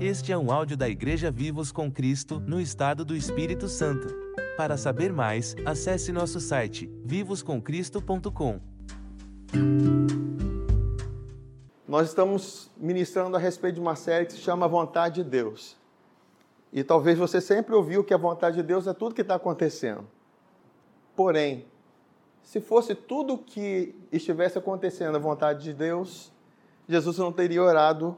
Este é um áudio da Igreja Vivos com Cristo, no estado do Espírito Santo. Para saber mais, acesse nosso site vivoscomcristo.com. Nós estamos ministrando a respeito de uma série que se chama Vontade de Deus. E talvez você sempre ouviu que a vontade de Deus é tudo que está acontecendo. Porém, se fosse tudo que estivesse acontecendo a vontade de Deus, Jesus não teria orado,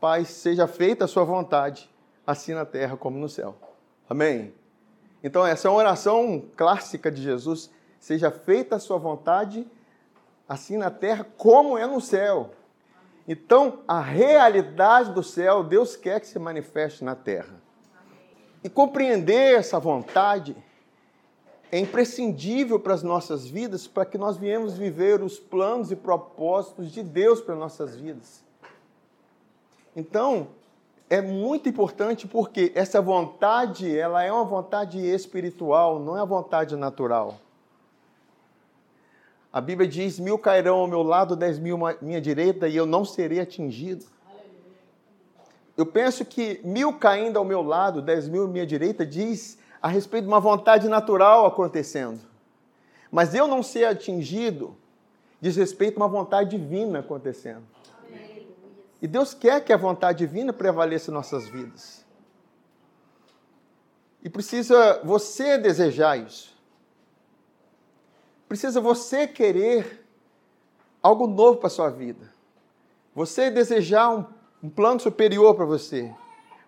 Pai, seja feita a sua vontade, assim na terra como no céu. Amém? Então, essa é uma oração clássica de Jesus. Seja feita a sua vontade, assim na terra como é no céu. Então, a realidade do céu, Deus quer que se manifeste na terra. E compreender essa vontade é imprescindível para as nossas vidas, para que nós viemos viver os planos e propósitos de Deus para nossas vidas. Então, é muito importante porque essa vontade, ela é uma vontade espiritual, não é uma vontade natural. A Bíblia diz: mil cairão ao meu lado, dez mil à minha direita, e eu não serei atingido. Eu penso que mil caindo ao meu lado, dez mil à minha direita, diz a respeito de uma vontade natural acontecendo. Mas eu não ser atingido diz respeito a uma vontade divina acontecendo. E Deus quer que a vontade divina prevaleça em nossas vidas. E precisa você desejar isso. Precisa você querer algo novo para a sua vida. Você desejar um, um plano superior para você.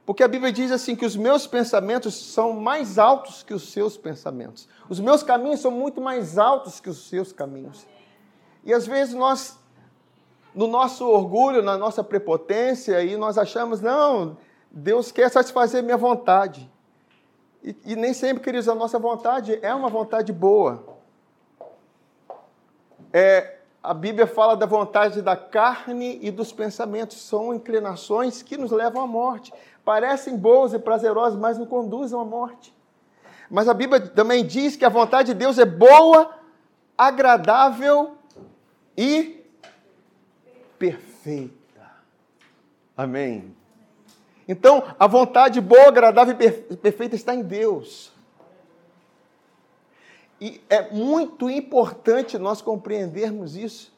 Porque a Bíblia diz assim que os meus pensamentos são mais altos que os seus pensamentos. Os meus caminhos são muito mais altos que os seus caminhos. E às vezes nós, no nosso orgulho, na nossa prepotência, e nós achamos, não, Deus quer satisfazer minha vontade. E, e nem sempre, queridos, a nossa vontade é uma vontade boa. É, a Bíblia fala da vontade da carne e dos pensamentos, são inclinações que nos levam à morte parecem boas e prazerosas, mas não conduzem à morte. Mas a Bíblia também diz que a vontade de Deus é boa, agradável e perfeita. Amém. Então, a vontade boa, agradável e perfeita está em Deus. E é muito importante nós compreendermos isso.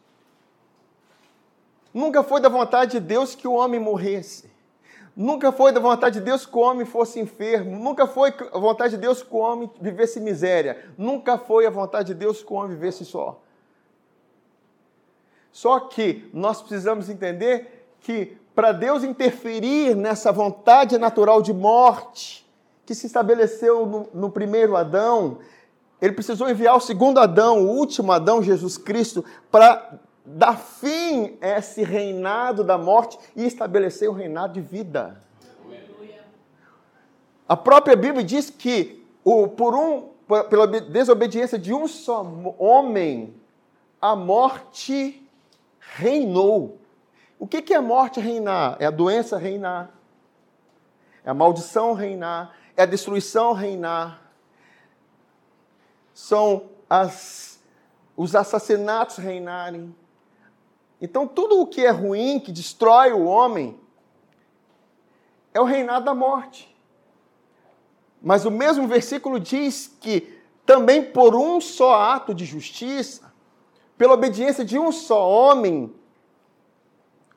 Nunca foi da vontade de Deus que o homem morresse. Nunca foi da vontade de Deus que o homem fosse enfermo. Nunca foi a vontade de Deus que o homem vivesse miséria. Nunca foi a vontade de Deus que o homem vivesse só. Só que nós precisamos entender que para Deus interferir nessa vontade natural de morte que se estabeleceu no, no primeiro Adão, ele precisou enviar o segundo Adão, o último Adão, Jesus Cristo, para dar fim a esse reinado da morte e estabelecer um reinado de vida. A própria Bíblia diz que o, por um, pela desobediência de um só homem, a morte reinou. O que é a morte reinar? É a doença reinar, é a maldição reinar, é a destruição reinar, são as, os assassinatos reinarem, então, tudo o que é ruim, que destrói o homem, é o reinado da morte. Mas o mesmo versículo diz que também por um só ato de justiça, pela obediência de um só homem,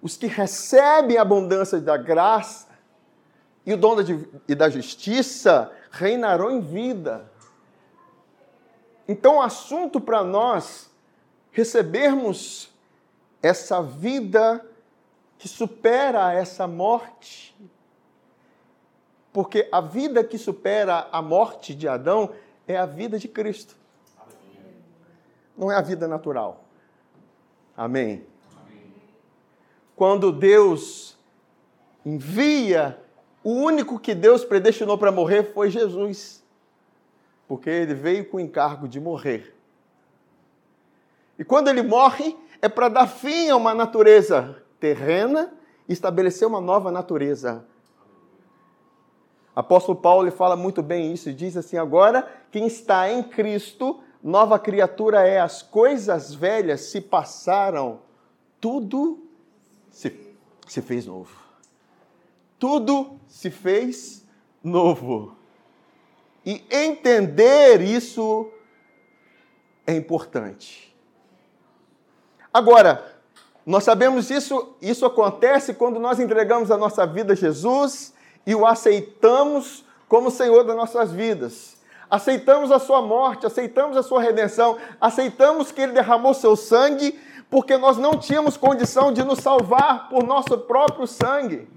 os que recebem a abundância da graça e o dom e da justiça reinarão em vida. Então, o assunto para nós recebermos essa vida que supera essa morte. Porque a vida que supera a morte de Adão é a vida de Cristo. Não é a vida natural. Amém. Quando Deus envia, o único que Deus predestinou para morrer foi Jesus. Porque ele veio com o encargo de morrer. E quando ele morre, é para dar fim a uma natureza terrena e estabelecer uma nova natureza. Apóstolo Paulo fala muito bem isso, diz assim: agora, quem está em Cristo, nova criatura é, as coisas velhas se passaram, tudo se, se fez novo. tudo se fez novo. E entender isso é importante. Agora, nós sabemos isso, isso acontece quando nós entregamos a nossa vida a Jesus e o aceitamos como Senhor das nossas vidas. Aceitamos a sua morte, aceitamos a sua redenção, aceitamos que ele derramou seu sangue, porque nós não tínhamos condição de nos salvar por nosso próprio sangue.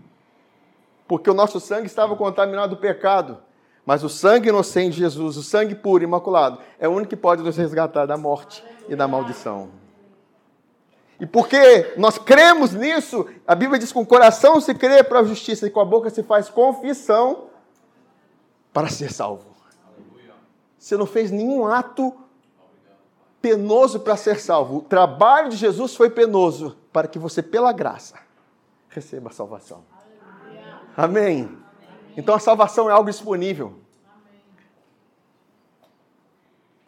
Porque o nosso sangue estava contaminado do pecado. Mas o sangue inocente de Jesus, o sangue puro, imaculado, é o único que pode nos resgatar da morte e da maldição. E porque nós cremos nisso, a Bíblia diz que com o coração se crê para a justiça e com a boca se faz confissão para ser salvo. Você não fez nenhum ato penoso para ser salvo. O trabalho de Jesus foi penoso para que você, pela graça, receba a salvação. Amém. Então a salvação é algo disponível.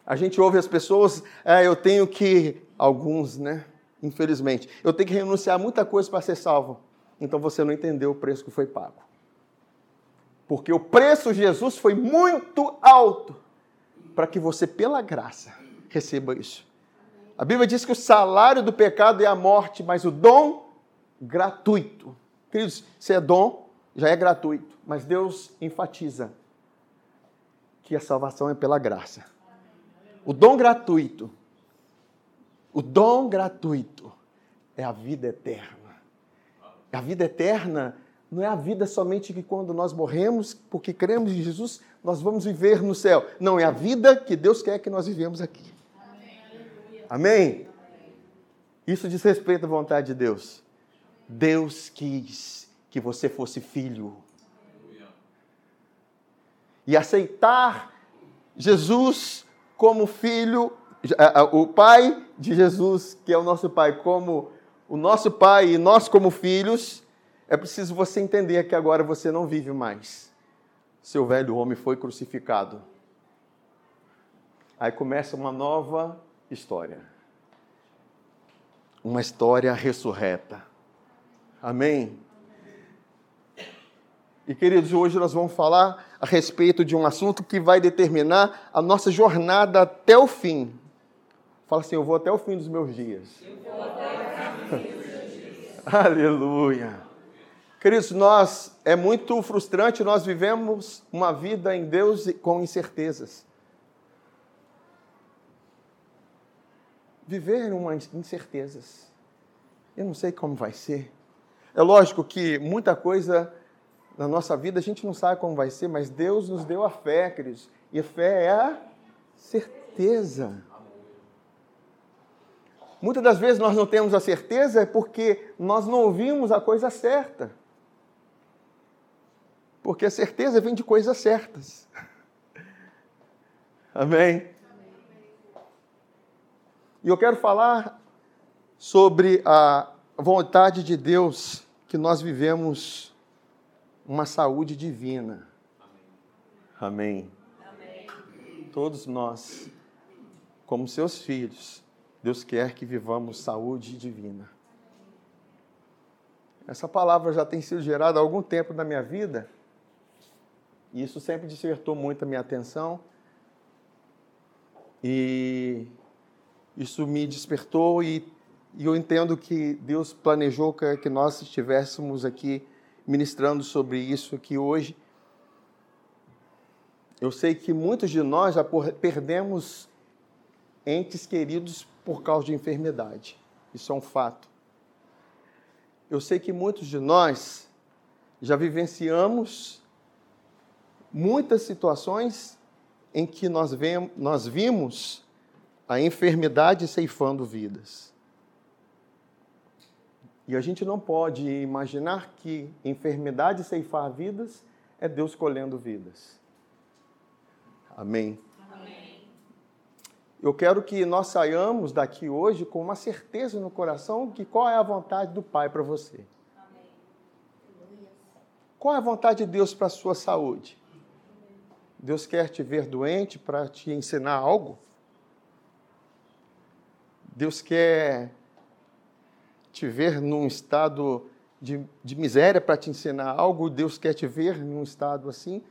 A gente ouve as pessoas, é, eu tenho que, alguns, né? infelizmente. Eu tenho que renunciar a muita coisa para ser salvo. Então você não entendeu o preço que foi pago. Porque o preço de Jesus foi muito alto para que você, pela graça, receba isso. A Bíblia diz que o salário do pecado é a morte, mas o dom gratuito. Queridos, se é dom, já é gratuito, mas Deus enfatiza que a salvação é pela graça. O dom gratuito o dom gratuito é a vida eterna. A vida eterna não é a vida somente que quando nós morremos, porque cremos em Jesus, nós vamos viver no céu. Não, é a vida que Deus quer que nós vivemos aqui. Amém? Isso diz respeito à vontade de Deus. Deus quis que você fosse filho. E aceitar Jesus como filho o Pai de Jesus, que é o nosso Pai, como o nosso Pai e nós como filhos, é preciso você entender que agora você não vive mais. Seu velho homem foi crucificado. Aí começa uma nova história. Uma história ressurreta. Amém? E queridos, hoje nós vamos falar a respeito de um assunto que vai determinar a nossa jornada até o fim. Fala assim: Eu vou até o fim dos meus dias. Eu vou até o fim dos meus dias. Aleluia. Queridos, nós é muito frustrante nós vivemos uma vida em Deus com incertezas. Viver uma incertezas. Eu não sei como vai ser. É lógico que muita coisa na nossa vida a gente não sabe como vai ser, mas Deus nos deu a fé, queridos. E a fé é a certeza. Muitas das vezes nós não temos a certeza porque nós não ouvimos a coisa certa. Porque a certeza vem de coisas certas. Amém? E eu quero falar sobre a vontade de Deus que nós vivemos uma saúde divina. Amém. Todos nós, como seus filhos, Deus quer que vivamos saúde divina. Essa palavra já tem sido gerada há algum tempo na minha vida, e isso sempre despertou muito a minha atenção. E isso me despertou e, e eu entendo que Deus planejou que, que nós estivéssemos aqui ministrando sobre isso aqui hoje. Eu sei que muitos de nós já perdemos entes queridos por causa de enfermidade. Isso é um fato. Eu sei que muitos de nós já vivenciamos muitas situações em que nós, vemos, nós vimos a enfermidade ceifando vidas. E a gente não pode imaginar que enfermidade ceifar vidas é Deus colhendo vidas. Amém eu quero que nós saiamos daqui hoje com uma certeza no coração que qual é a vontade do Pai para você. Amém. Qual é a vontade de Deus para a sua saúde? Deus quer te ver doente para te ensinar algo? Deus quer te ver num estado de, de miséria para te ensinar algo, Deus quer te ver num estado assim.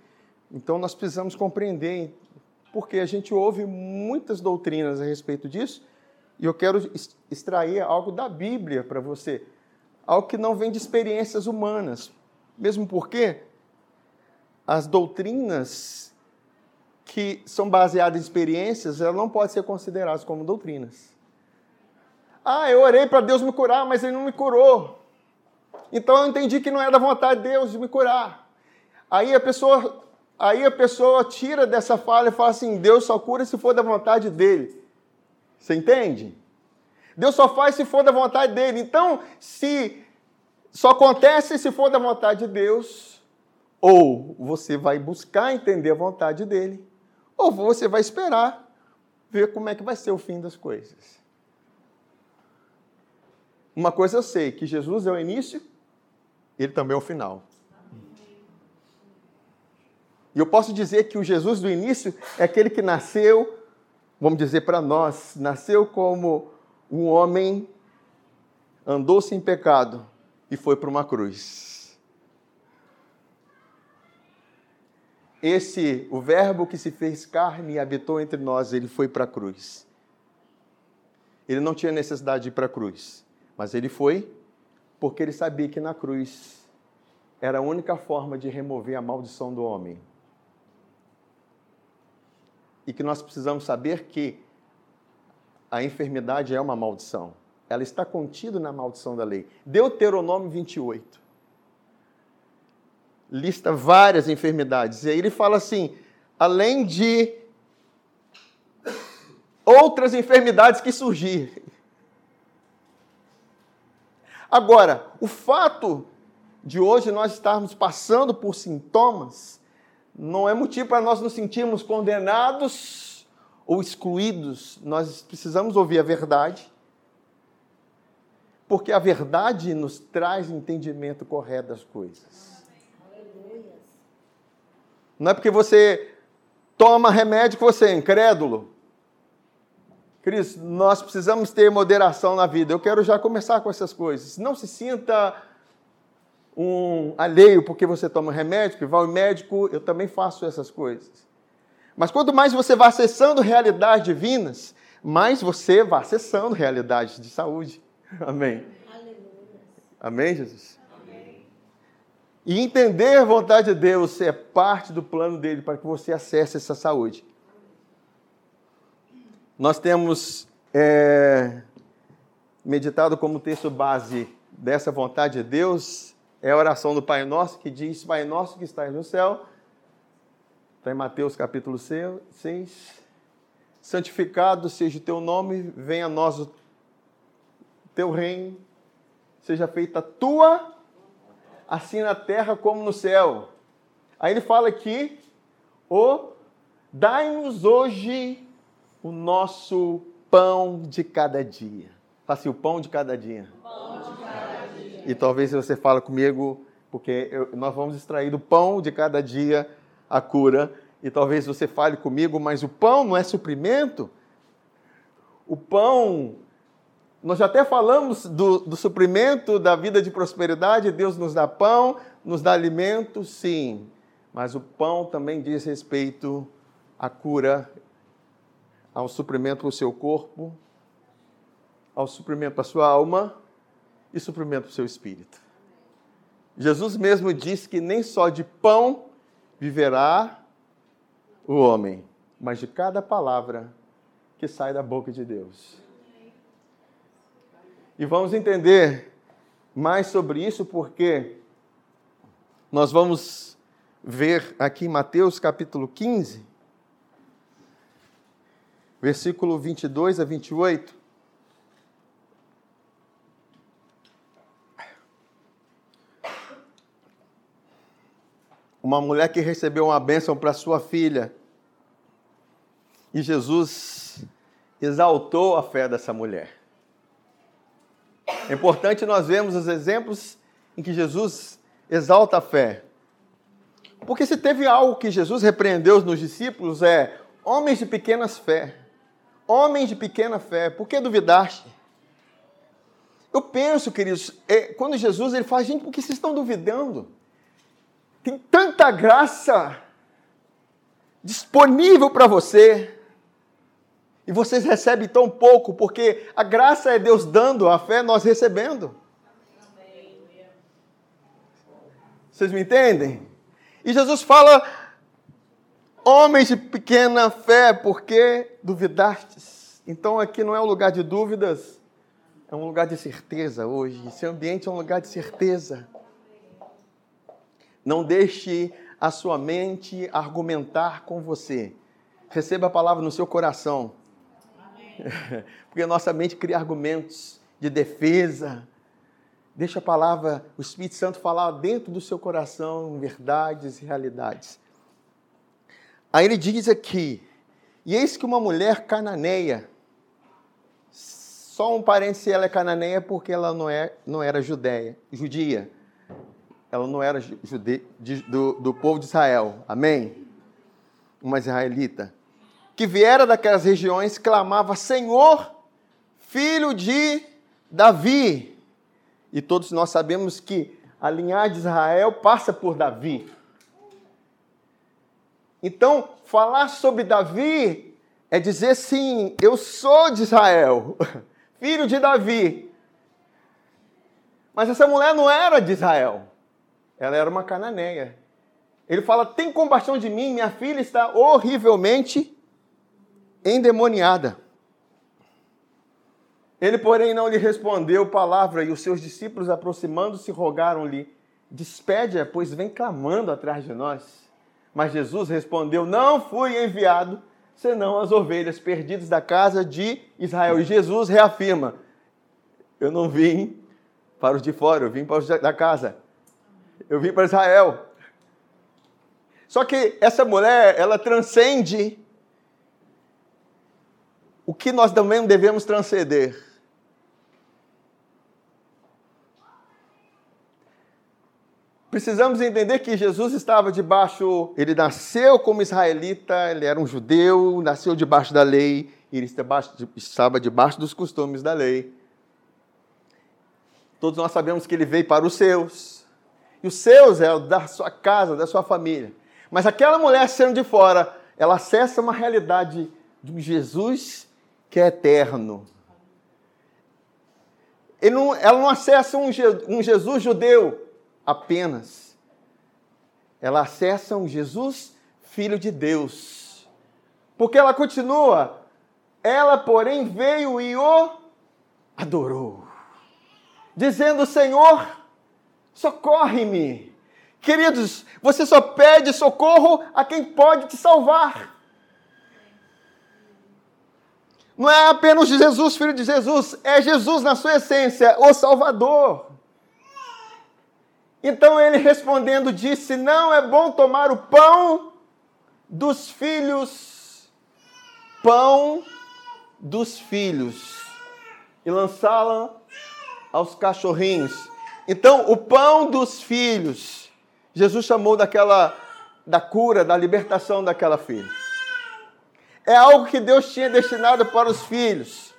Então nós precisamos compreender, porque a gente ouve muitas doutrinas a respeito disso, e eu quero extrair algo da Bíblia para você, algo que não vem de experiências humanas. Mesmo porque as doutrinas que são baseadas em experiências, elas não podem ser consideradas como doutrinas. Ah, eu orei para Deus me curar, mas ele não me curou. Então eu entendi que não é da vontade de Deus de me curar. Aí a pessoa, aí a pessoa tira dessa falha e fala assim: Deus só cura se for da vontade dele. Você entende? Deus só faz se for da vontade dele. Então, se só acontece se for da vontade de Deus, ou você vai buscar entender a vontade dele, ou você vai esperar ver como é que vai ser o fim das coisas. Uma coisa eu sei, que Jesus é o início ele também é o final. E eu posso dizer que o Jesus do início é aquele que nasceu, vamos dizer para nós, nasceu como um homem, andou sem pecado e foi para uma cruz. Esse, o Verbo que se fez carne e habitou entre nós, ele foi para a cruz. Ele não tinha necessidade de ir para a cruz, mas ele foi porque ele sabia que na cruz era a única forma de remover a maldição do homem. E que nós precisamos saber que a enfermidade é uma maldição. Ela está contida na maldição da lei. Deuteronômio 28 lista várias enfermidades. E aí ele fala assim: além de outras enfermidades que surgirem. Agora, o fato de hoje nós estarmos passando por sintomas não é motivo para nós nos sentirmos condenados ou excluídos. Nós precisamos ouvir a verdade, porque a verdade nos traz entendimento correto das coisas. Não é porque você toma remédio que você é incrédulo. Cris, nós precisamos ter moderação na vida. Eu quero já começar com essas coisas. Não se sinta um alheio porque você toma remédio, que vai ao médico, eu também faço essas coisas. Mas quanto mais você vai acessando realidades divinas, mais você vai acessando realidades de saúde. Amém. Aleluia. Amém, Jesus? E entender a vontade de Deus é parte do plano dele para que você acesse essa saúde nós temos é, meditado como texto base dessa vontade de Deus é a oração do Pai Nosso, que diz: Pai Nosso que estás no céu, está em Mateus capítulo 6. Santificado seja o teu nome, venha a nós o teu reino, seja feita a tua, assim na terra como no céu. Aí ele fala aqui: o dai-nos hoje o nosso pão de cada dia. Fala assim, o pão de cada dia. Pão de cada dia. E talvez você fale comigo, porque eu, nós vamos extrair do pão de cada dia a cura. E talvez você fale comigo, mas o pão não é suprimento? O pão, nós já até falamos do, do suprimento da vida de prosperidade, Deus nos dá pão, nos dá alimento, sim. Mas o pão também diz respeito à cura ao suprimento do seu corpo, ao suprimento da sua alma e suprimento do seu espírito. Jesus mesmo disse que nem só de pão viverá o homem, mas de cada palavra que sai da boca de Deus. E vamos entender mais sobre isso porque nós vamos ver aqui em Mateus capítulo 15, versículo 22 a 28. Uma mulher que recebeu uma bênção para sua filha. E Jesus exaltou a fé dessa mulher. É importante nós vermos os exemplos em que Jesus exalta a fé. Porque se teve algo que Jesus repreendeu nos discípulos é homens de pequenas fé. Homens de pequena fé, por que duvidaste? Eu penso, queridos, é, quando Jesus ele fala, gente, por que vocês estão duvidando? Tem tanta graça disponível para você. E vocês recebem tão pouco, porque a graça é Deus dando, a fé é nós recebendo. Vocês me entendem? E Jesus fala: homens de pequena fé, por que duvidastes? Então aqui não é um lugar de dúvidas, é um lugar de certeza hoje. Esse ambiente é um lugar de certeza. Não deixe a sua mente argumentar com você. Receba a palavra no seu coração. Porque a nossa mente cria argumentos de defesa. Deixa a palavra, o Espírito Santo falar dentro do seu coração verdades e realidades. Aí ele diz aqui: E eis que uma mulher cananeia, só um parênteses, ela é cananeia porque ela não, é, não era judeia, judia. Ela não era jude, de, do, do povo de Israel. Amém? Uma israelita. Que viera daquelas regiões, clamava: Senhor, filho de Davi. E todos nós sabemos que a linhagem de Israel passa por Davi. Então, falar sobre Davi é dizer sim, eu sou de Israel. filho de Davi. Mas essa mulher não era de Israel. Ela era uma cananeia. Ele fala: Tem compaixão de mim, minha filha está horrivelmente endemoniada. Ele, porém, não lhe respondeu palavra, e os seus discípulos, aproximando-se, rogaram-lhe: Despede-a, pois vem clamando atrás de nós. Mas Jesus respondeu: Não fui enviado senão as ovelhas perdidas da casa de Israel. E Jesus reafirma: Eu não vim para os de fora, eu vim para os da casa. Eu vim para Israel. Só que essa mulher, ela transcende o que nós também devemos transcender. Precisamos entender que Jesus estava debaixo, ele nasceu como israelita, ele era um judeu, nasceu debaixo da lei, ele estava debaixo dos costumes da lei. Todos nós sabemos que ele veio para os seus, e os seus é o da sua casa, da sua família. Mas aquela mulher sendo de fora, ela acessa uma realidade de um Jesus que é eterno. Não, ela não acessa um, um Jesus judeu, apenas. Ela acessa um Jesus, filho de Deus. Porque ela continua, ela, porém, veio e o adorou, dizendo: Senhor, socorre-me. Queridos, você só pede socorro a quem pode te salvar. Não é apenas Jesus, filho de Jesus, é Jesus na sua essência, o Salvador. Então ele respondendo disse: Não é bom tomar o pão dos filhos, pão dos filhos, e lançá-la aos cachorrinhos. Então, o pão dos filhos, Jesus chamou daquela da cura, da libertação daquela filha. É algo que Deus tinha destinado para os filhos.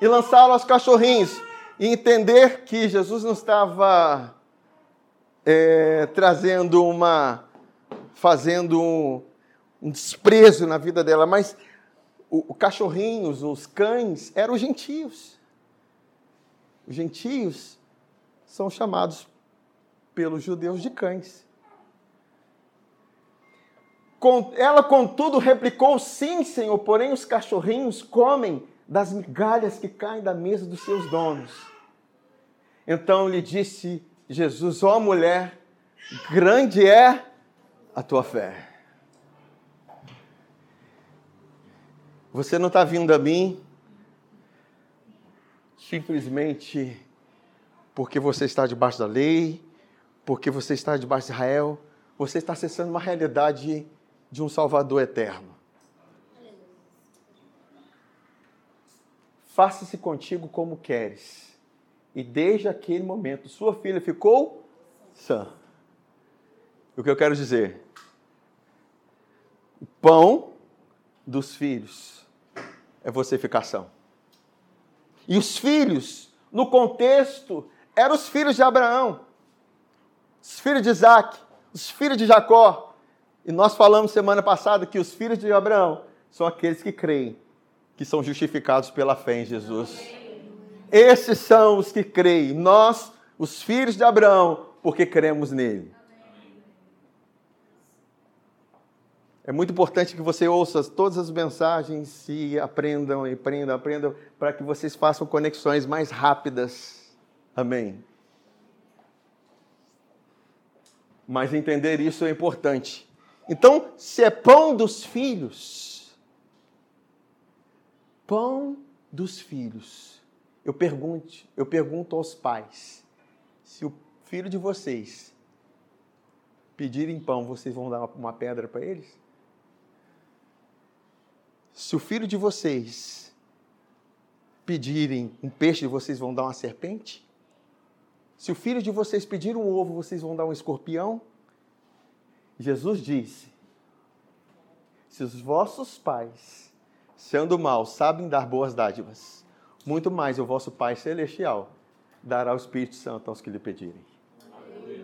E lançá-lo aos cachorrinhos e entender que Jesus não estava é, trazendo uma. fazendo um, um, desprezo na vida dela, mas o, o cachorrinhos, os cães, eram os gentios. Os gentios são chamados pelos judeus de cães. Ela, contudo, replicou: Sim, Senhor, porém os cachorrinhos comem das migalhas que caem da mesa dos seus donos. Então lhe disse Jesus: Ó oh, mulher, grande é a tua fé. Você não está vindo a mim simplesmente porque você está debaixo da lei, porque você está debaixo de Israel, você está acessando uma realidade de um Salvador eterno. faça-se contigo como queres. E desde aquele momento, sua filha ficou sã. O que eu quero dizer? O pão dos filhos é você ficar são. E os filhos, no contexto, eram os filhos de Abraão, os filhos de Isaac, os filhos de Jacó. E nós falamos semana passada que os filhos de Abraão são aqueles que creem, que são justificados pela fé em Jesus. Esses são os que creem. Nós, os filhos de Abraão, porque cremos nele. É muito importante que você ouça todas as mensagens e aprendam, aprendam, aprendam, para que vocês façam conexões mais rápidas. Amém. Mas entender isso é importante. Então, se é pão dos filhos, pão dos filhos. Eu pergunto, eu pergunto aos pais, se o filho de vocês pedirem pão, vocês vão dar uma pedra para eles? Se o filho de vocês pedirem um peixe, vocês vão dar uma serpente? Se o filho de vocês pedir um ovo, vocês vão dar um escorpião? Jesus disse: Se os vossos pais, sendo maus, sabem dar boas dádivas, muito mais o vosso Pai Celestial dará o Espírito Santo aos que lhe pedirem.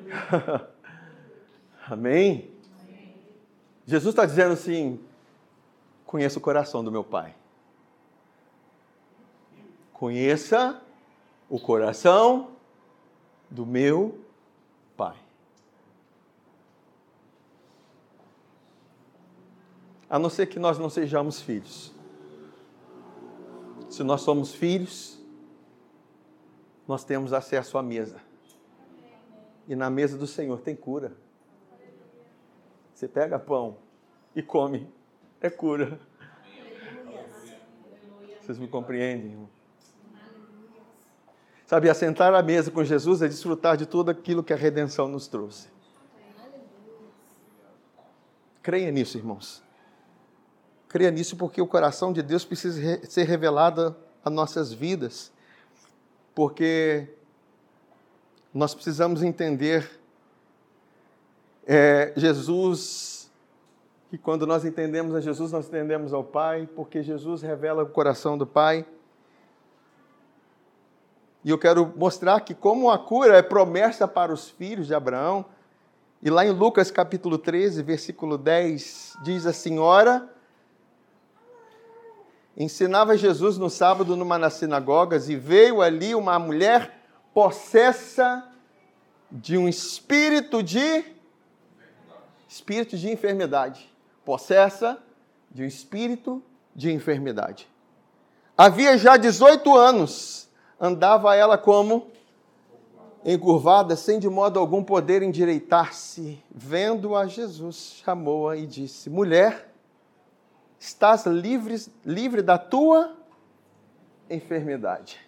Amém? Jesus está dizendo assim: Conheça o coração do meu Pai. Conheça o coração do meu Pai. A não ser que nós não sejamos filhos. Se nós somos filhos, nós temos acesso à mesa. E na mesa do Senhor tem cura. Você pega pão e come é cura. Vocês me compreendem, irmão? Sabe, assentar à mesa com Jesus é desfrutar de tudo aquilo que a redenção nos trouxe. Creia nisso, irmãos. Creia nisso porque o coração de Deus precisa ser revelado a nossas vidas. Porque nós precisamos entender é, Jesus que quando nós entendemos a Jesus, nós entendemos ao Pai, porque Jesus revela o coração do Pai. E eu quero mostrar que como a cura é promessa para os filhos de Abraão, e lá em Lucas capítulo 13, versículo 10, diz a senhora ensinava Jesus no sábado numa das sinagogas e veio ali uma mulher possessa de um espírito de espírito de enfermidade possessa de um espírito de enfermidade. Havia já 18 anos, andava ela como encurvada, sem de modo algum poder endireitar-se. Vendo a Jesus, chamou-a e disse: Mulher, estás livre, livre da tua enfermidade.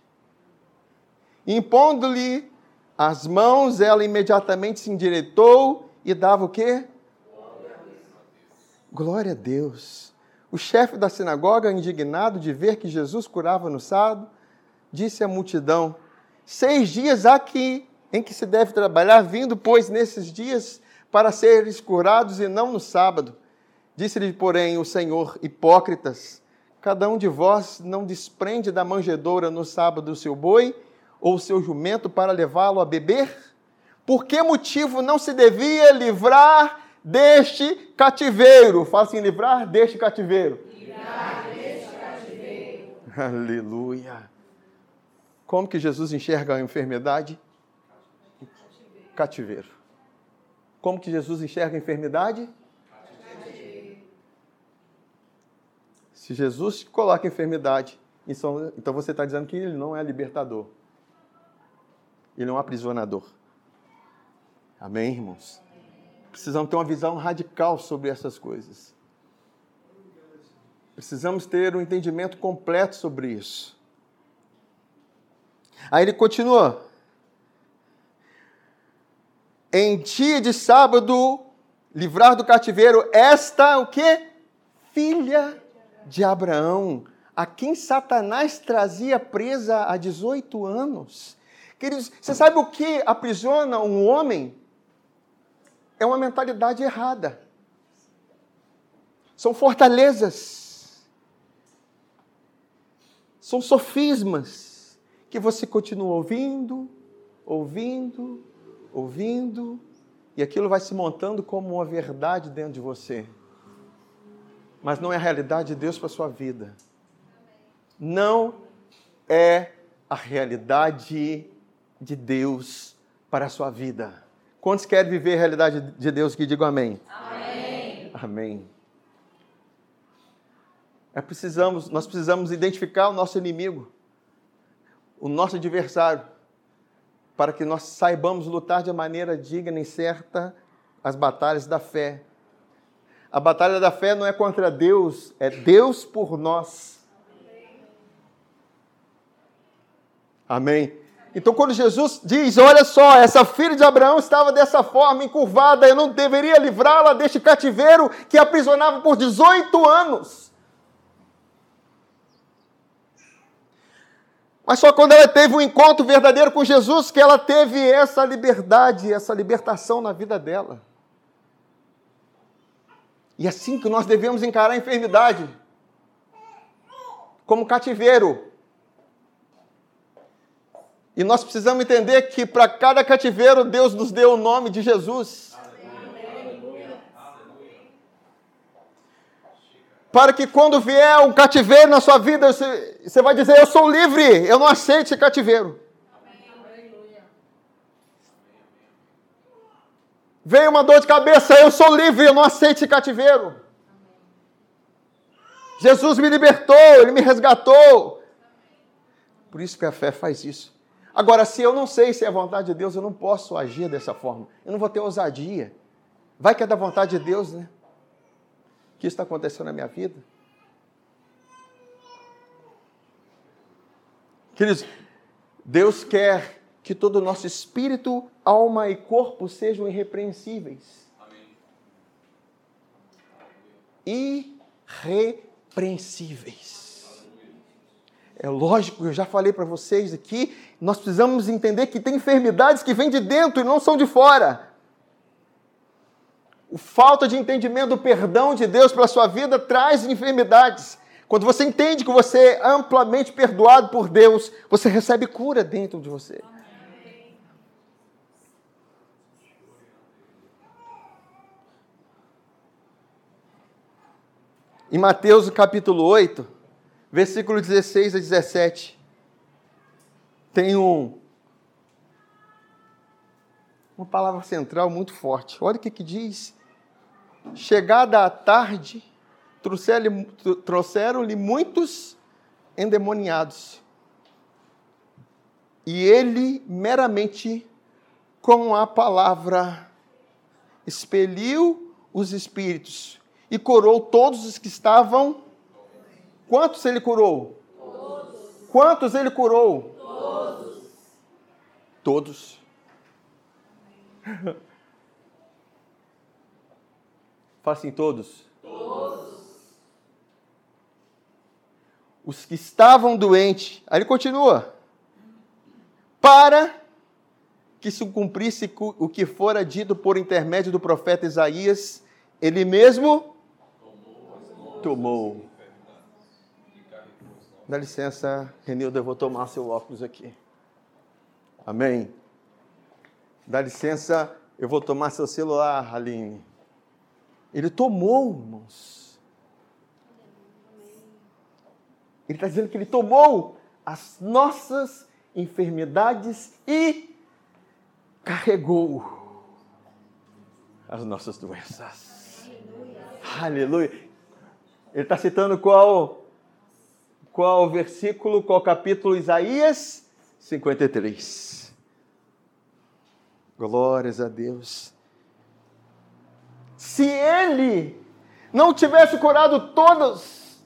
Impondo-lhe as mãos, ela imediatamente se endireitou e dava o quê? Glória a Deus. O chefe da sinagoga, indignado de ver que Jesus curava no sábado, disse à multidão: Seis dias há que, em que se deve trabalhar, vindo, pois, nesses dias para seres curados e não no sábado. Disse-lhe, porém, o Senhor: Hipócritas, cada um de vós não desprende da manjedoura no sábado o seu boi ou o seu jumento para levá-lo a beber? Por que motivo não se devia livrar deste cativeiro. Fala assim, livrar deste cativeiro. Livrar deste cativeiro. Aleluia. Como que Jesus enxerga a enfermidade? Cativeiro. cativeiro. Como que Jesus enxerga a enfermidade? Se Jesus coloca enfermidade, então você está dizendo que ele não é libertador. Ele é um aprisionador. Amém, irmãos? Precisamos ter uma visão radical sobre essas coisas. Precisamos ter um entendimento completo sobre isso. Aí ele continua. Em dia de sábado, livrar do cativeiro esta o quê? Filha de Abraão, a quem Satanás trazia presa há 18 anos. Queridos, você sabe o que aprisiona um homem? é uma mentalidade errada. São fortalezas. São sofismas. que você continua ouvindo, ouvindo, ouvindo, e aquilo vai se montando como uma verdade dentro de você. Mas não é a realidade de Deus para a sua vida. Não é a realidade de Deus para a sua vida. Quantos querem viver a realidade de Deus que digam amém? Amém. Amém. É precisamos, nós precisamos identificar o nosso inimigo, o nosso adversário, para que nós saibamos lutar de maneira digna e certa as batalhas da fé. A batalha da fé não é contra Deus, é Deus por nós. Amém. Então, quando Jesus diz: Olha só, essa filha de Abraão estava dessa forma, encurvada, eu não deveria livrá-la deste cativeiro que a aprisionava por 18 anos. Mas só quando ela teve um encontro verdadeiro com Jesus que ela teve essa liberdade, essa libertação na vida dela. E assim que nós devemos encarar a enfermidade como cativeiro. E nós precisamos entender que para cada cativeiro Deus nos deu o nome de Jesus. Para que quando vier um cativeiro na sua vida, você vai dizer: Eu sou livre, eu não aceito esse cativeiro. Veio uma dor de cabeça, eu sou livre, eu não aceito cativeiro. Jesus me libertou, ele me resgatou. Por isso que a fé faz isso. Agora, se eu não sei se é a vontade de Deus, eu não posso agir dessa forma. Eu não vou ter ousadia. Vai que é da vontade de Deus, né? Que está acontecendo na minha vida? Queridos, Deus quer que todo o nosso espírito, alma e corpo sejam irrepreensíveis. Irrepreensíveis. É lógico, eu já falei para vocês aqui, nós precisamos entender que tem enfermidades que vêm de dentro e não são de fora. O falta de entendimento do perdão de Deus pela sua vida traz enfermidades. Quando você entende que você é amplamente perdoado por Deus, você recebe cura dentro de você. Em Mateus capítulo 8, versículo 16 a 17, tem um, uma palavra central muito forte. Olha o que, que diz. Chegada a tarde, trouxeram-lhe muitos endemoniados. E ele meramente, com a palavra, expeliu os espíritos e curou todos os que estavam Quantos ele curou? Todos. Quantos ele curou? Todos. Todos. Fala assim, todos. Todos. Os que estavam doentes. Aí ele continua. Para que se cumprisse o que fora dito por intermédio do profeta Isaías, ele mesmo tomou. Dá licença, Renilda, eu vou tomar seu óculos aqui. Amém. Dá licença, eu vou tomar seu celular, Aline. Ele tomou, irmãos. Ele está dizendo que ele tomou as nossas enfermidades e carregou as nossas doenças. Aleluia. Aleluia. Ele está citando qual qual versículo, qual capítulo? Isaías 53. Glórias a Deus. Se ele não tivesse curado todos,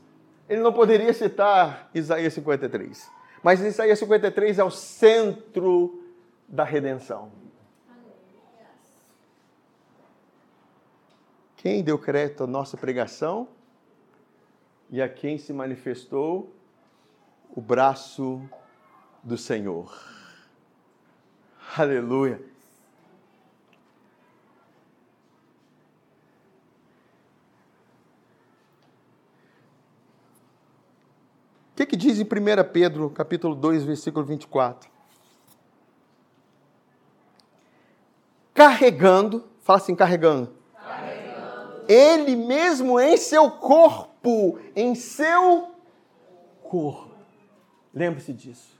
ele não poderia citar Isaías 53. Mas Isaías 53 é o centro da redenção. Quem deu crédito à nossa pregação? E a quem se manifestou o braço do Senhor. Aleluia. O que, que diz em 1 Pedro, capítulo 2, versículo 24? Carregando, fala assim, carregando. carregando. Ele mesmo em seu corpo, em seu corpo. Lembre-se disso.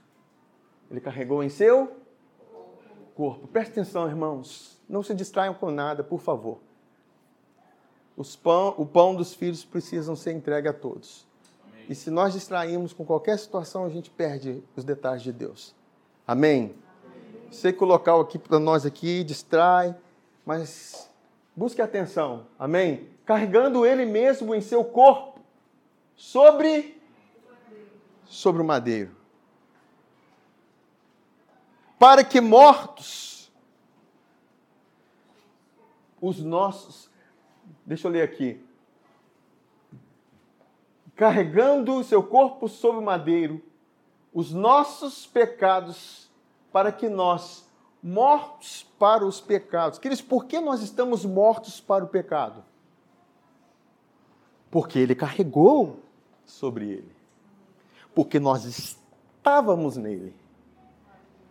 Ele carregou em seu corpo. Preste atenção, irmãos. Não se distraiam com nada, por favor. Pão, o pão dos filhos precisam ser entregue a todos. Amém. E se nós distraímos com qualquer situação, a gente perde os detalhes de Deus. Amém? Amém. Sei que o local aqui para nós aqui distrai, mas busque atenção. Amém? Carregando ele mesmo em seu corpo sobre sobre o madeiro. Para que mortos os nossos Deixa eu ler aqui. Carregando o seu corpo sobre o madeiro, os nossos pecados, para que nós, mortos para os pecados. Queridos, por que nós estamos mortos para o pecado? Porque ele carregou sobre ele. Porque nós estávamos nele.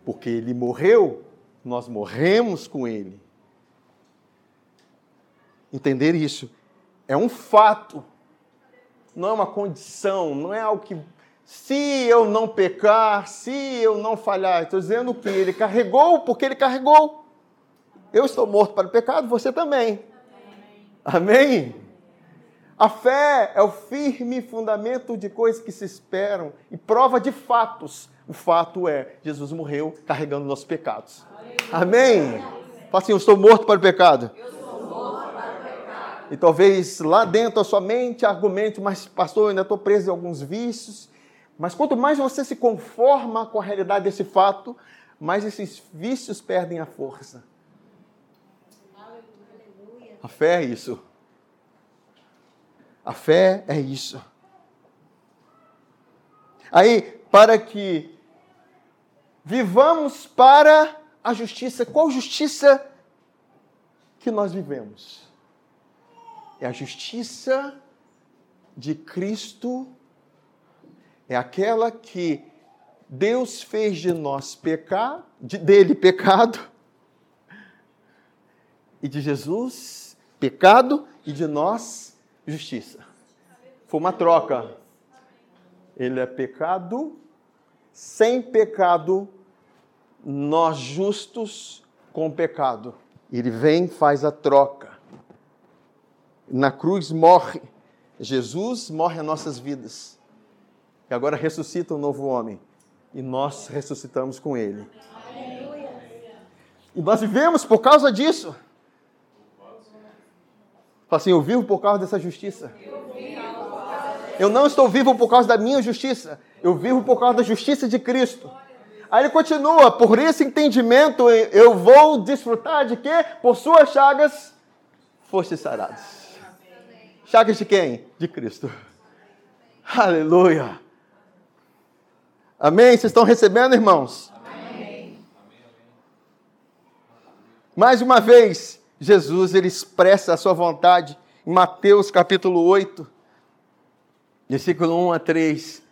Porque ele morreu, nós morremos com ele. Entender isso é um fato, não é uma condição, não é algo que, se eu não pecar, se eu não falhar, estou dizendo que ele carregou porque ele carregou. Eu estou morto para o pecado, você também. Amém? A fé é o firme fundamento de coisas que se esperam e prova de fatos. O fato é, Jesus morreu carregando nossos pecados. Amém? Fala assim, eu estou morto para o pecado. E talvez lá dentro da sua mente argumente, mas pastor, eu ainda estou preso em alguns vícios. Mas quanto mais você se conforma com a realidade desse fato, mais esses vícios perdem a força. A fé é isso. A fé é isso. Aí, para que vivamos para a justiça, qual justiça que nós vivemos? é a justiça de Cristo, é aquela que Deus fez de nós pecar, de, dele pecado, e de Jesus pecado, e de nós justiça. Foi uma troca. Ele é pecado, sem pecado, nós justos com pecado. Ele vem, faz a troca na cruz morre. Jesus morre em nossas vidas. E agora ressuscita um novo homem. E nós ressuscitamos com ele. E nós vivemos por causa disso. Fala assim, eu vivo por causa dessa justiça. Eu não estou vivo por causa da minha justiça. Eu vivo por causa da justiça de Cristo. Aí ele continua, por esse entendimento eu vou desfrutar de quê? Por suas chagas foste sarados. Chagas de quem? De Cristo. Aleluia. Amém? Vocês estão recebendo, irmãos? Amém. Mais uma vez, Jesus ele expressa a sua vontade em Mateus capítulo 8, versículo 1 a 3.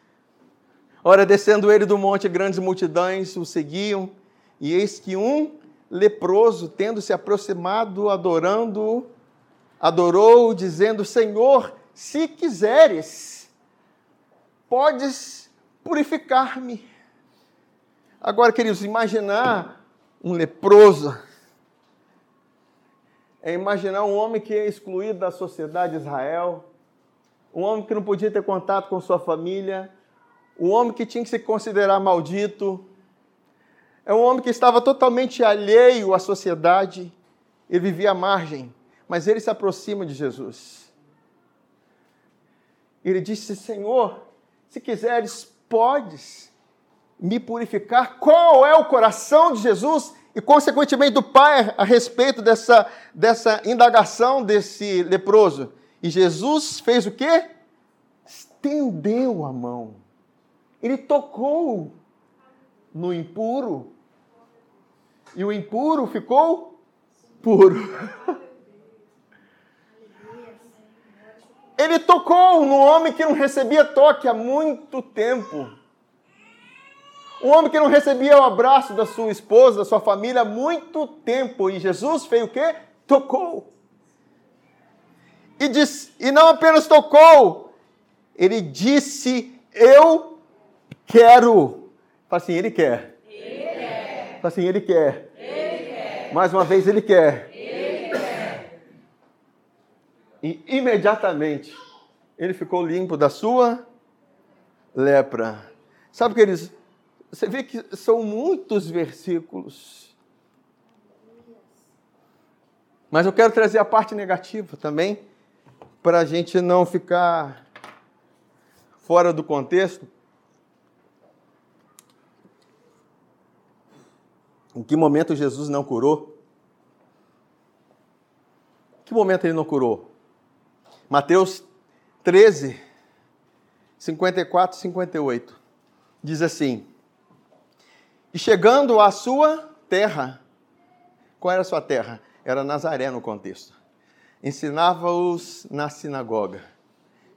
Ora, descendo ele do monte, grandes multidões o seguiam, e eis que um leproso, tendo se aproximado, adorando-o, adorou, dizendo: Senhor, se quiseres, podes purificar-me. Agora, queridos, imaginar um leproso é imaginar um homem que é excluído da sociedade de Israel, um homem que não podia ter contato com sua família, um homem que tinha que se considerar maldito, é um homem que estava totalmente alheio à sociedade, ele vivia à margem mas ele se aproxima de Jesus. Ele disse: Senhor, se quiseres, podes me purificar. Qual é o coração de Jesus e, consequentemente, do Pai a respeito dessa, dessa indagação desse leproso? E Jesus fez o quê? Estendeu a mão. Ele tocou no impuro. E o impuro ficou puro. Ele tocou no homem que não recebia toque há muito tempo. Um homem que não recebia o abraço da sua esposa, da sua família há muito tempo. E Jesus fez o quê? Tocou. E, disse, e não apenas tocou, ele disse: Eu quero. Fala assim, ele quer. Ele quer. Assim, ele quer. Ele quer. Mais uma vez, ele quer. Ele quer. E imediatamente ele ficou limpo da sua lepra. Sabe, queridos, você vê que são muitos versículos. Mas eu quero trazer a parte negativa também, para a gente não ficar fora do contexto. Em que momento Jesus não curou? Em que momento ele não curou? Mateus 13, 54 e 58 diz assim: e chegando à sua terra, qual era a sua terra? Era Nazaré no contexto. Ensinava-os na sinagoga,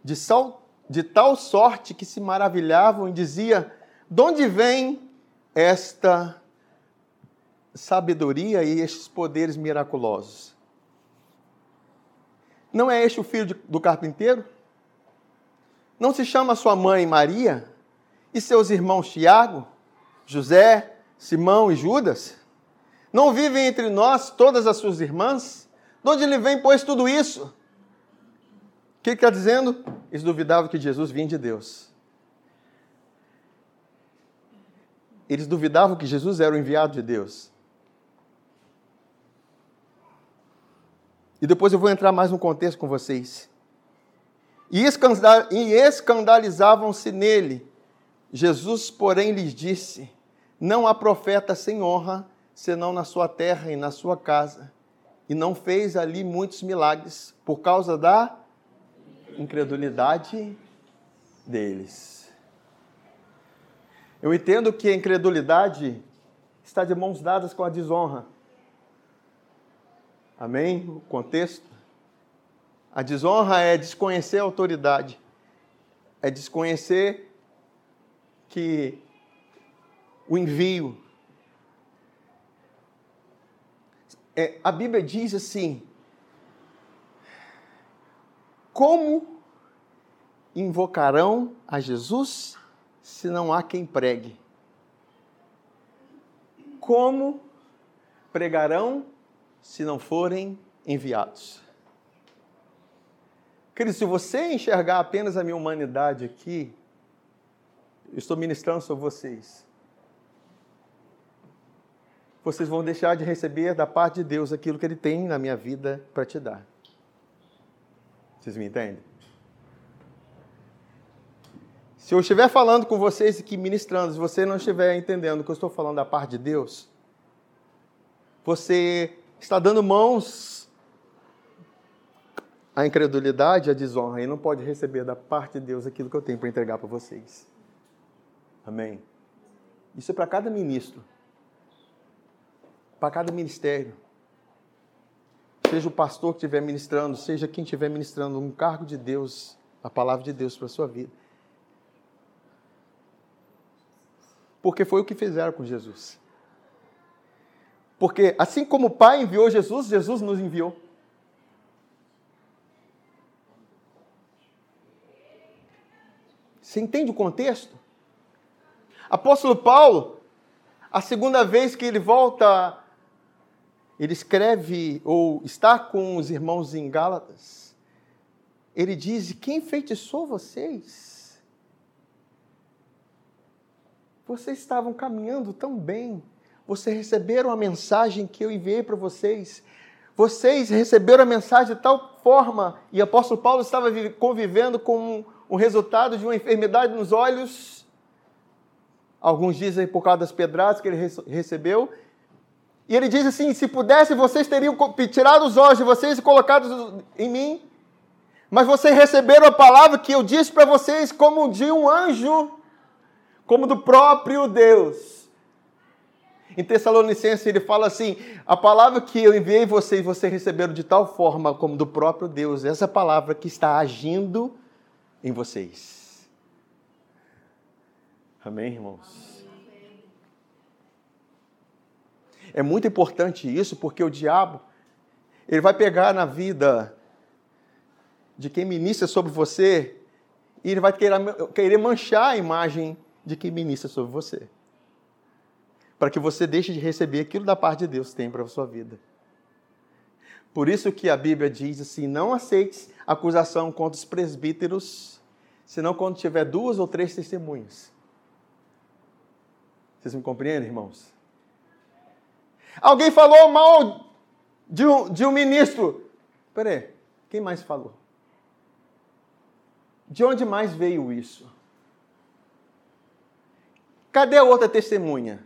de, sal, de tal sorte que se maravilhavam e dizia: De onde vem esta sabedoria e estes poderes miraculosos? Não é este o filho de, do carpinteiro? Não se chama sua mãe Maria e seus irmãos Tiago, José, Simão e Judas? Não vivem entre nós todas as suas irmãs? De onde lhe vem, pois, tudo isso? O que está dizendo? Eles duvidavam que Jesus vinha de Deus. Eles duvidavam que Jesus era o enviado de Deus. E depois eu vou entrar mais no contexto com vocês. E escandalizavam-se nele. Jesus, porém, lhes disse: não há profeta sem honra, senão na sua terra e na sua casa. E não fez ali muitos milagres por causa da incredulidade deles. Eu entendo que a incredulidade está de mãos dadas com a desonra. Amém? O contexto. A desonra é desconhecer a autoridade, é desconhecer que o envio. É, a Bíblia diz assim: como invocarão a Jesus se não há quem pregue? Como pregarão se não forem enviados? Querido, se você enxergar apenas a minha humanidade aqui, eu estou ministrando sobre vocês vocês vão deixar de receber da parte de Deus aquilo que Ele tem na minha vida para te dar. Vocês me entendem? Se eu estiver falando com vocês aqui ministrando, se você não estiver entendendo que eu estou falando da parte de Deus, você está dando mãos à incredulidade, à desonra, e não pode receber da parte de Deus aquilo que eu tenho para entregar para vocês. Amém? Isso é para cada ministro para cada ministério. Seja o pastor que estiver ministrando, seja quem estiver ministrando um cargo de Deus, a palavra de Deus para a sua vida. Porque foi o que fizeram com Jesus. Porque assim como o Pai enviou Jesus, Jesus nos enviou. Você entende o contexto? Apóstolo Paulo, a segunda vez que ele volta ele escreve ou está com os irmãos em Gálatas. Ele diz: Quem feitiçou vocês? Vocês estavam caminhando tão bem. Vocês receberam a mensagem que eu enviei para vocês. Vocês receberam a mensagem de tal forma, e o apóstolo Paulo estava convivendo com o resultado de uma enfermidade nos olhos. Alguns dizem por causa das pedradas que ele recebeu, e ele diz assim: se pudesse, vocês teriam tirado os olhos de vocês e colocado em mim. Mas vocês receberam a palavra que eu disse para vocês como de um anjo, como do próprio Deus. Em Tessalonicenses ele fala assim: a palavra que eu enviei vocês, vocês receberam de tal forma como do próprio Deus. Essa palavra que está agindo em vocês. Amém, irmãos? É muito importante isso, porque o diabo, ele vai pegar na vida de quem ministra sobre você e ele vai querer, manchar a imagem de quem ministra sobre você para que você deixe de receber aquilo da parte de Deus tem para a sua vida. Por isso que a Bíblia diz assim: não aceites acusação contra os presbíteros, senão quando tiver duas ou três testemunhas. Vocês me compreendem, irmãos? Alguém falou mal de um, de um ministro. Peraí, quem mais falou? De onde mais veio isso? Cadê a outra testemunha?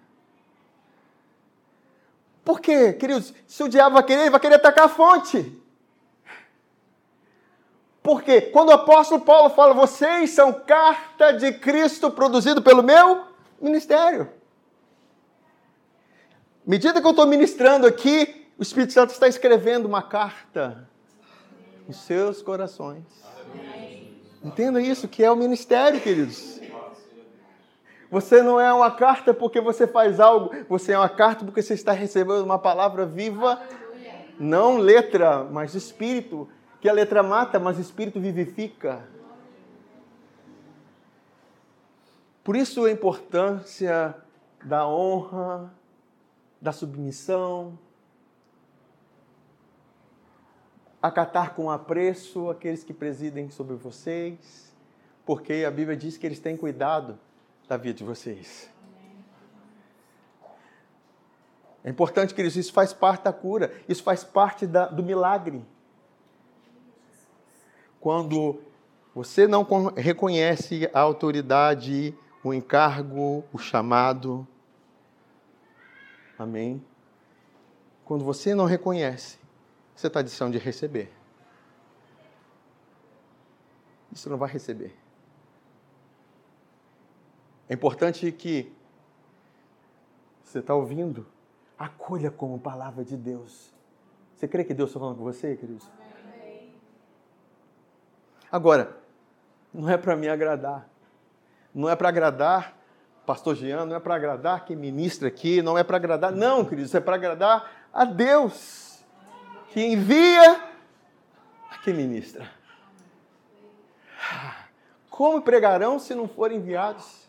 Por quê, queridos? Se o diabo vai querer, ele vai querer atacar a fonte. Porque quando o apóstolo Paulo fala, vocês são carta de Cristo produzido pelo meu ministério. Medida que eu estou ministrando aqui, o Espírito Santo está escrevendo uma carta nos seus corações. Entenda isso, que é o ministério, queridos. Você não é uma carta porque você faz algo, você é uma carta porque você está recebendo uma palavra viva, não letra, mas espírito. Que a letra mata, mas espírito vivifica. Por isso a importância da honra, da submissão, acatar com apreço aqueles que presidem sobre vocês, porque a Bíblia diz que eles têm cuidado da vida de vocês. É importante, queridos, isso faz parte da cura, isso faz parte da, do milagre. Quando você não reconhece a autoridade, o encargo, o chamado. Amém? Quando você não reconhece, você está de de receber. Isso não vai receber. É importante que você está ouvindo, acolha como palavra de Deus. Você crê que Deus está falando com você, queridos? Agora, não é para me agradar. Não é para agradar pastor Jean, não é para agradar quem ministra aqui, não é para agradar. Não, queridos, é para agradar a Deus, que envia a quem ministra. Como pregarão se não forem enviados?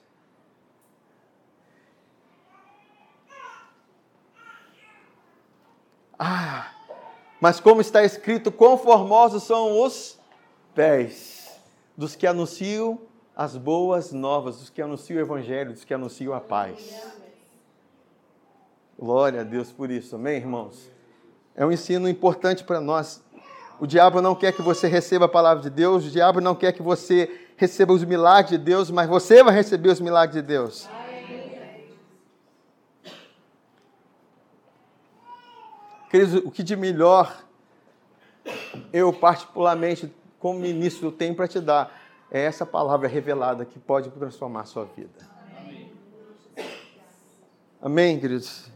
Ah, mas como está escrito, quão formosos são os pés dos que anunciam as boas novas, dos que anunciam o evangelho, dos que anunciam a paz. Glória a Deus por isso, amém, irmãos? É um ensino importante para nós. O diabo não quer que você receba a palavra de Deus, o diabo não quer que você receba os milagres de Deus, mas você vai receber os milagres de Deus. Queridos, o que de melhor eu, particularmente, como ministro, tenho para te dar é essa palavra revelada que pode transformar a sua vida. Amém, Amém queridos?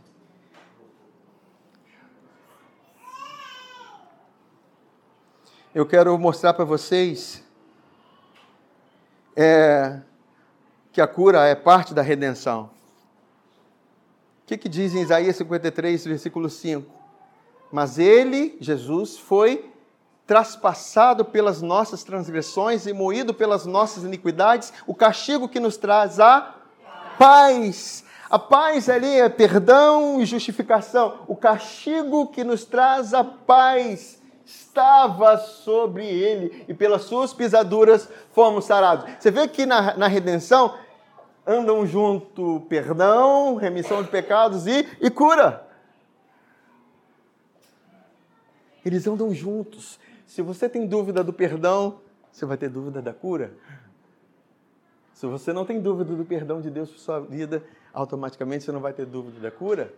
Eu quero mostrar para vocês é, que a cura é parte da redenção. O que, que diz em Isaías 53, versículo 5? Mas ele, Jesus, foi traspassado pelas nossas transgressões e moído pelas nossas iniquidades, o castigo que nos traz a paz. A paz ali é perdão e justificação. O castigo que nos traz a paz estava sobre ele e pelas suas pisaduras fomos sarados. Você vê que na, na redenção andam junto perdão, remissão de pecados e, e cura. Eles andam juntos. Se você tem dúvida do perdão, você vai ter dúvida da cura. Se você não tem dúvida do perdão de Deus para sua vida, automaticamente você não vai ter dúvida da cura.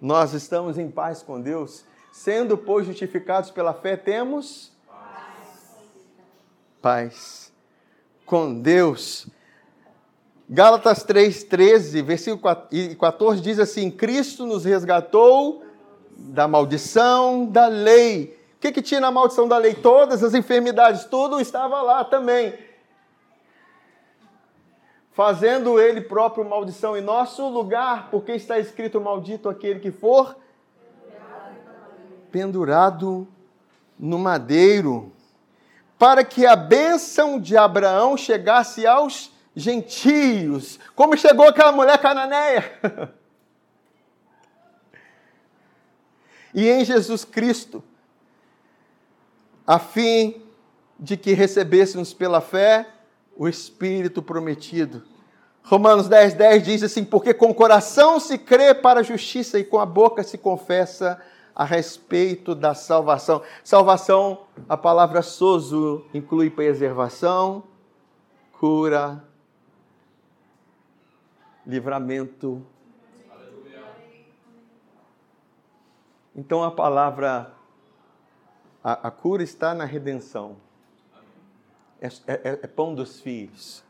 Nós estamos em paz com Deus, sendo, pois, justificados pela fé, temos paz, paz com Deus. Gálatas 3,13, versículo 14 diz assim: Cristo nos resgatou da maldição da lei. O que, que tinha na maldição da lei? Todas as enfermidades, tudo estava lá também. Fazendo ele próprio maldição em nosso lugar, porque está escrito: Maldito aquele que for pendurado no madeiro, para que a bênção de Abraão chegasse aos gentios, como chegou aquela mulher cananeia. e em Jesus Cristo, a fim de que recebêssemos pela fé o Espírito prometido. Romanos 10, 10 diz assim: Porque com o coração se crê para a justiça e com a boca se confessa a respeito da salvação. Salvação, a palavra sozo inclui preservação, cura, livramento. Então a palavra, a, a cura está na redenção. É, é, é pão dos filhos.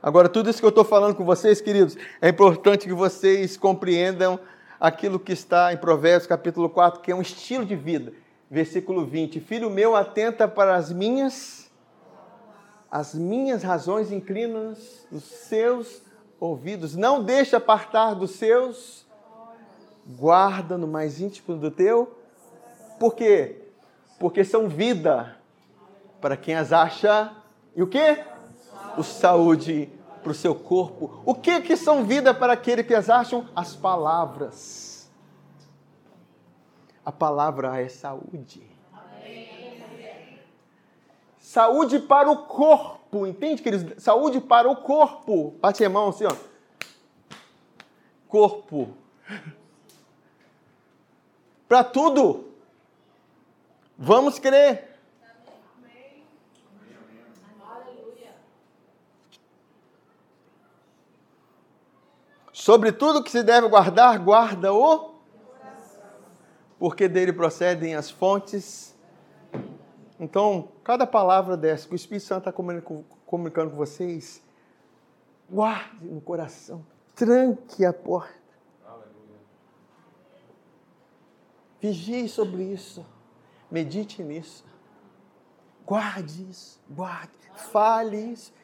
Agora, tudo isso que eu estou falando com vocês, queridos, é importante que vocês compreendam aquilo que está em Provérbios capítulo 4, que é um estilo de vida. Versículo 20: Filho meu, atenta para as minhas as minhas razões inclinam os seus ouvidos. Não deixa apartar dos seus, guarda no mais íntimo do teu. Por quê? Porque são vida para quem as acha. E o quê? O saúde para o seu corpo. O que que são vida para aquele que as acham? As palavras. A palavra é saúde. Saúde para o corpo, entende, queridos? Saúde para o corpo. Bate a mão assim, ó. Corpo. Para tudo. Vamos crer. Sobre tudo que se deve guardar, guarda-o, porque dele procedem as fontes então, cada palavra dessa que o Espírito Santo está comunicando com vocês, guarde no coração, tranque a porta. Vigie sobre isso, medite nisso, guarde isso, guarde, fale isso,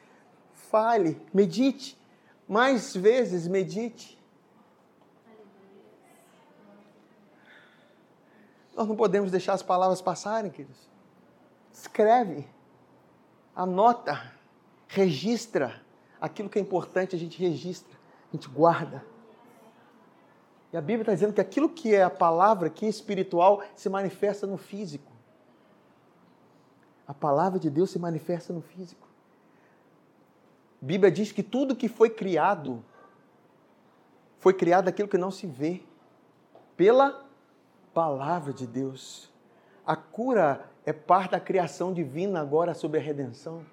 fale, medite, mais vezes medite. Nós não podemos deixar as palavras passarem, queridos. Escreve, anota, registra. Aquilo que é importante a gente registra, a gente guarda. E a Bíblia está dizendo que aquilo que é a palavra, que é espiritual, se manifesta no físico. A palavra de Deus se manifesta no físico. A Bíblia diz que tudo que foi criado, foi criado aquilo que não se vê, pela palavra de Deus. A cura é parte da criação divina agora sobre a redenção.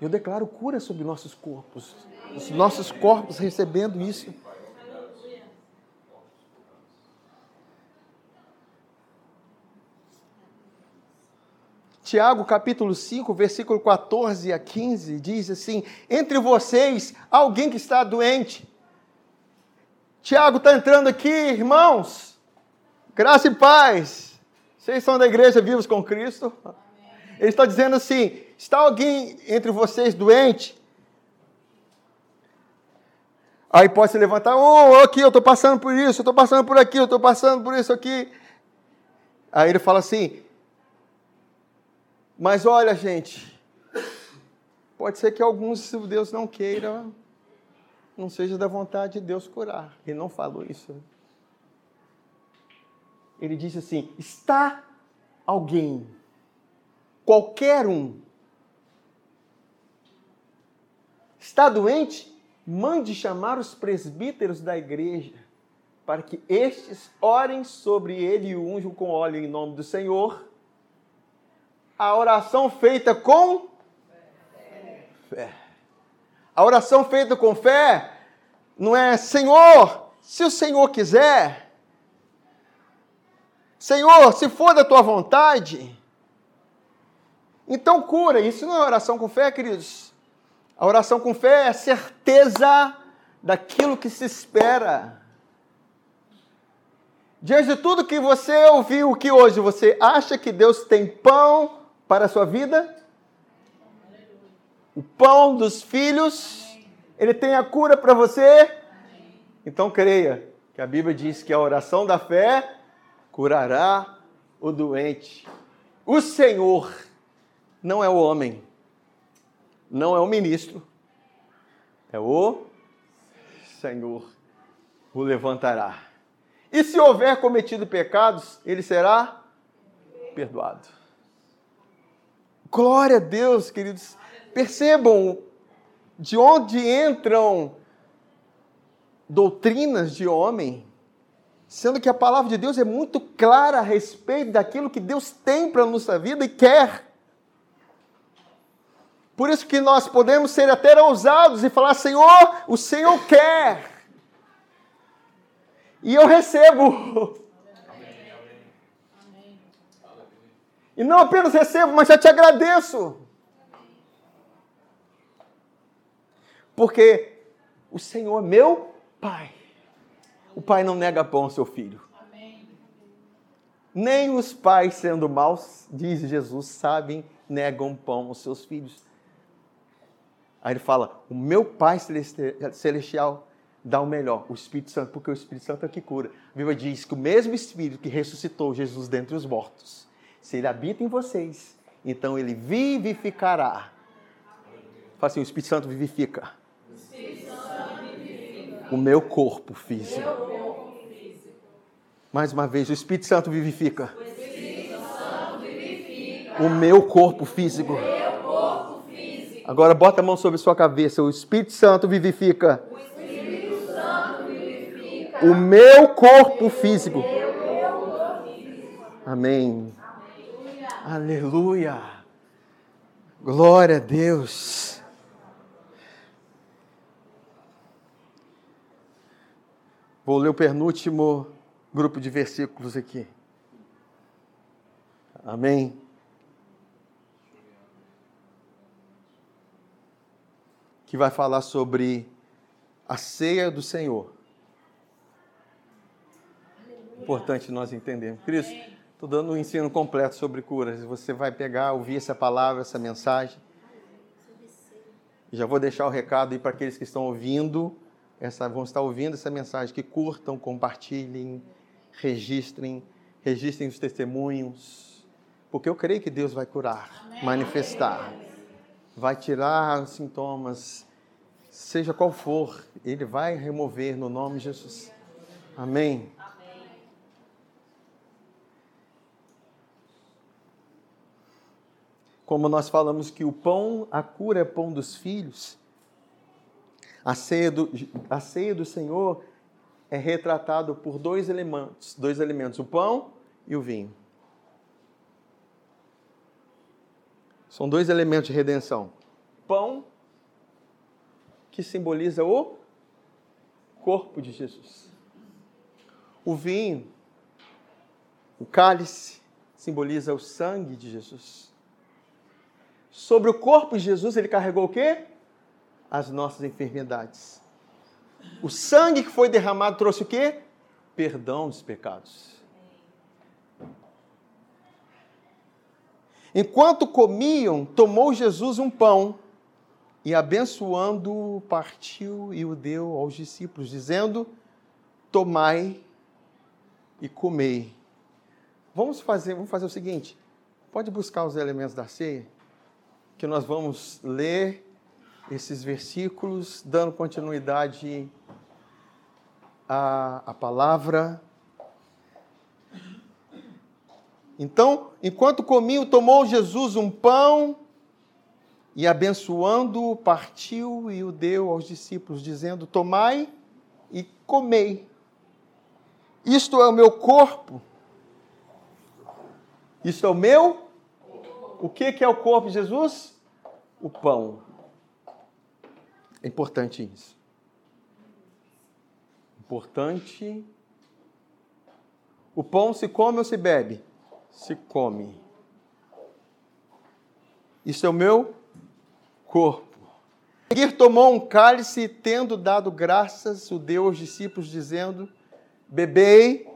Eu declaro cura sobre nossos corpos, os nossos corpos recebendo isso. Tiago capítulo 5, versículo 14 a 15 diz assim: Entre vocês, alguém que está doente. Tiago está entrando aqui, irmãos. Graça e paz. Vocês são da igreja vivos com Cristo? Ele está dizendo assim: está alguém entre vocês doente? Aí pode se levantar, oh, aqui, eu estou passando por isso, eu estou passando por aqui, eu estou passando por isso aqui. Aí ele fala assim, mas olha, gente, pode ser que alguns, se Deus não queira, não seja da vontade de Deus curar. Ele não falou isso ele disse assim: está alguém, qualquer um, está doente? Mande chamar os presbíteros da igreja, para que estes orem sobre ele e unjam com óleo em nome do Senhor. A oração feita com fé. A oração feita com fé não é Senhor, se o Senhor quiser, Senhor, se for da tua vontade, Então cura, isso não é oração com fé, queridos. A oração com fé é certeza daquilo que se espera. Diante de tudo que você ouviu que hoje, você acha que Deus tem pão para a sua vida? O pão dos filhos? Ele tem a cura para você? Então creia que a Bíblia diz que a oração da fé curará o doente. O Senhor não é o homem, não é o ministro, é o Senhor o levantará. E se houver cometido pecados, ele será perdoado. Glória a Deus, queridos. Percebam de onde entram doutrinas de homem, sendo que a palavra de Deus é muito clara a respeito daquilo que Deus tem para a nossa vida e quer. Por isso que nós podemos ser até ousados e falar: Senhor, o Senhor quer. E eu recebo. E não apenas recebo, mas já te agradeço. Porque o Senhor é meu Pai. O Pai não nega pão ao seu filho. Nem os pais, sendo maus, diz Jesus, sabem, negam pão aos seus filhos. Aí ele fala: O meu Pai Celestial dá o melhor, o Espírito Santo, porque o Espírito Santo é que cura. A Bíblia diz que o mesmo Espírito que ressuscitou Jesus dentre os mortos, se ele habita em vocês, então ele vivificará. Fala assim: o Espírito Santo vivifica. O. Meu corpo físico. Mais uma vez, o Espírito Santo vivifica. O, Espírito Santo vivifica. o meu corpo físico. Meu Agora bota a mão sobre sua cabeça. O Espírito Santo vivifica. O, Espírito Santo vivifica. o meu corpo físico. Amém. Aleluia. Aleluia. Glória a Deus. Vou ler o penúltimo grupo de versículos aqui. Amém. Que vai falar sobre a ceia do Senhor. Importante nós entendermos. Cristo, estou dando um ensino completo sobre curas. Você vai pegar, ouvir essa palavra, essa mensagem. Já vou deixar o recado aí para aqueles que estão ouvindo, essa, vão estar ouvindo essa mensagem, que curtam, compartilhem, registrem, registrem os testemunhos, porque eu creio que Deus vai curar, Amém. manifestar vai tirar os sintomas, seja qual for, Ele vai remover no nome de Jesus. Amém. Como nós falamos que o pão, a cura é pão dos filhos, a ceia do, a ceia do Senhor é retratado por dois elementos, dois elementos, o pão e o vinho. São dois elementos de redenção. Pão, que simboliza o corpo de Jesus. O vinho, o cálice, simboliza o sangue de Jesus. Sobre o corpo de Jesus, ele carregou o quê? As nossas enfermidades. O sangue que foi derramado trouxe o quê? Perdão dos pecados. Enquanto comiam, tomou Jesus um pão e, abençoando, partiu e o deu aos discípulos, dizendo: Tomai e comei. Vamos fazer, vamos fazer o seguinte: pode buscar os elementos da ceia, que nós vamos ler esses versículos, dando continuidade à, à palavra Então, enquanto comiam, tomou Jesus um pão e, abençoando-o, partiu e o deu aos discípulos, dizendo: Tomai e comei. Isto é o meu corpo. Isto é o meu. O que, é o corpo de Jesus? O pão. É importante isso. Importante. O pão se come ou se bebe? Se come. Isso é o meu corpo. Seguir tomou um cálice, tendo dado graças, o deu aos discípulos, dizendo: Bebei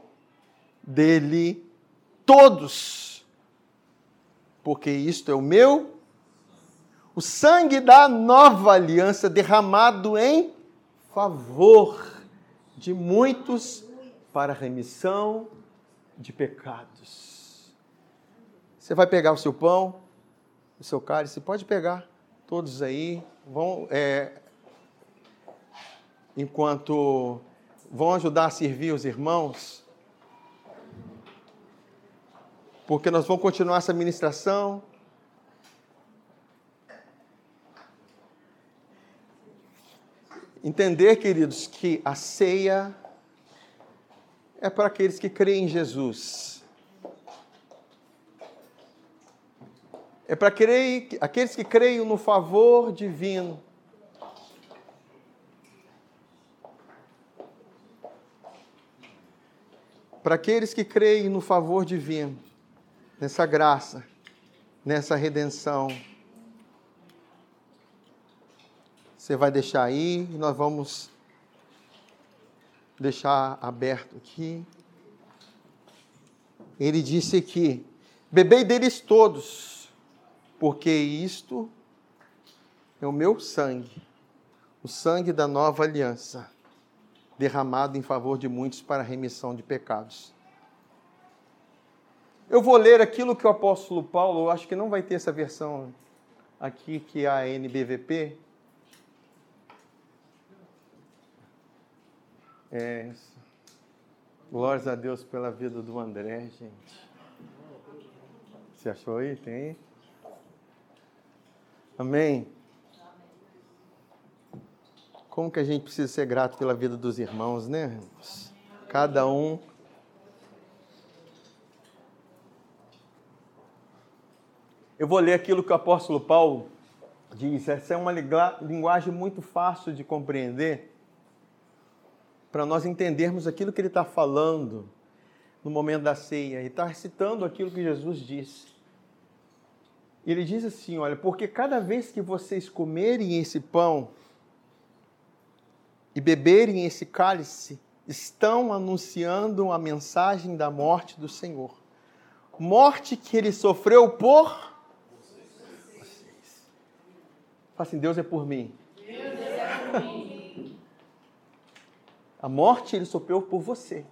dele todos, porque isto é o meu, o sangue da nova aliança derramado em favor de muitos para remissão de pecados. Você vai pegar o seu pão, o seu cálice, pode pegar todos aí, vão, é, enquanto vão ajudar a servir os irmãos, porque nós vamos continuar essa ministração. Entender, queridos, que a ceia é para aqueles que creem em Jesus. É para aqueles que creem no favor divino. Para aqueles que creem no favor divino, nessa graça, nessa redenção. Você vai deixar aí e nós vamos deixar aberto aqui. Ele disse aqui: Bebei deles todos, porque isto é o meu sangue, o sangue da nova aliança, derramado em favor de muitos para a remissão de pecados. Eu vou ler aquilo que o apóstolo Paulo, eu acho que não vai ter essa versão aqui, que é a NBVP, É, glórias a Deus pela vida do André, gente. Você achou aí? Tem? Amém? Como que a gente precisa ser grato pela vida dos irmãos, né? Cada um. Eu vou ler aquilo que o apóstolo Paulo diz. Essa é uma linguagem muito fácil de compreender para nós entendermos aquilo que ele está falando no momento da ceia. Ele está citando aquilo que Jesus disse. Ele diz assim: Olha, porque cada vez que vocês comerem esse pão e beberem esse cálice, estão anunciando a mensagem da morte do Senhor. Morte que ele sofreu por vocês. Fala assim: Deus é por mim. Deus é por mim. A morte ele sofreu por você.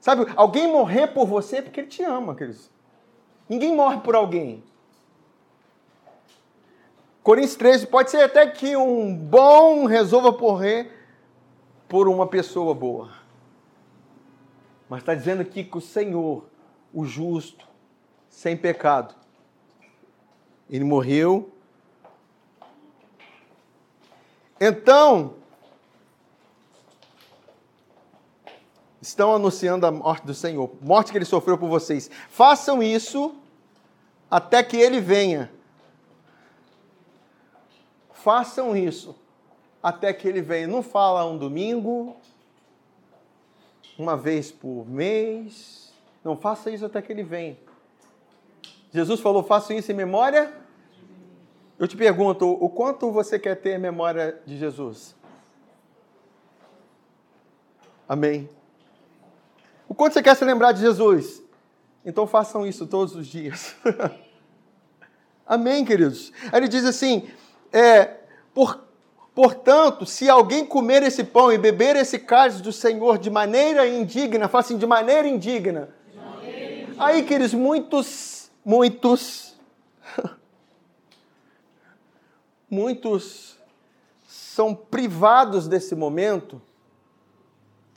Sabe, alguém morrer por você é porque ele te ama, queridos. Ninguém morre por alguém. Coríntios 13, pode ser até que um bom resolva morrer por uma pessoa boa. Mas está dizendo aqui que o Senhor, o justo, sem pecado, ele morreu. Então, estão anunciando a morte do Senhor, morte que ele sofreu por vocês. Façam isso até que ele venha. Façam isso até que ele venha. Não fala um domingo, uma vez por mês. Não faça isso até que ele venha. Jesus falou: façam isso em memória. Eu te pergunto, o quanto você quer ter memória de Jesus? Amém. O quanto você quer se lembrar de Jesus? Então façam isso todos os dias. Amém, queridos? Aí ele diz assim: é, por, portanto, se alguém comer esse pão e beber esse cálice do Senhor de maneira indigna, fala assim, de maneira indigna. De maneira indigna. Aí, queridos, muitos, muitos, muitos são privados desse momento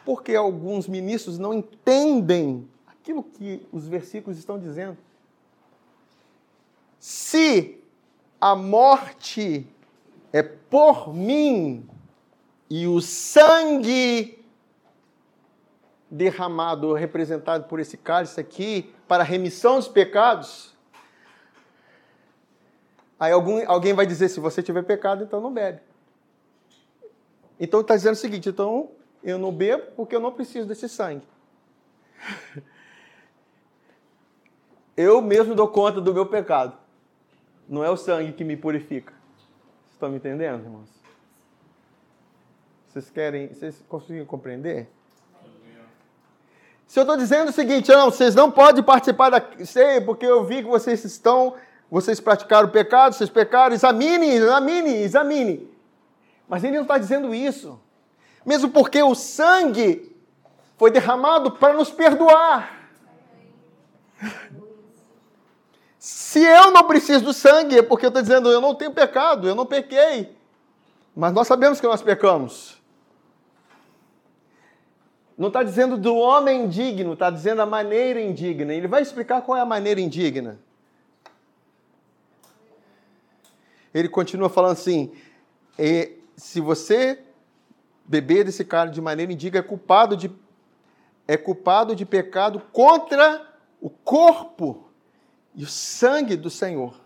porque alguns ministros não entendem aquilo que os versículos estão dizendo. Se a morte é por mim e o sangue derramado, representado por esse cálice aqui, para a remissão dos pecados, aí algum, alguém vai dizer: se você tiver pecado, então não bebe. Então está dizendo o seguinte: então eu não bebo porque eu não preciso desse sangue. Eu mesmo dou conta do meu pecado. Não é o sangue que me purifica. Vocês estão me entendendo, irmãos? Vocês querem, vocês conseguem compreender? Se eu estou dizendo o seguinte, não, vocês não podem participar da ceia porque eu vi que vocês estão, vocês praticaram pecado, vocês pecaram, examine, examine, examine. Mas ele não está dizendo isso. Mesmo porque o sangue foi derramado para nos perdoar. Se eu não preciso do sangue, é porque eu estou dizendo, eu não tenho pecado, eu não pequei. Mas nós sabemos que nós pecamos. Não está dizendo do homem indigno, está dizendo a maneira indigna. Ele vai explicar qual é a maneira indigna. Ele continua falando assim: se você beber desse cálice de maneira indigna, é culpado de, é culpado de pecado contra o corpo e o sangue do Senhor.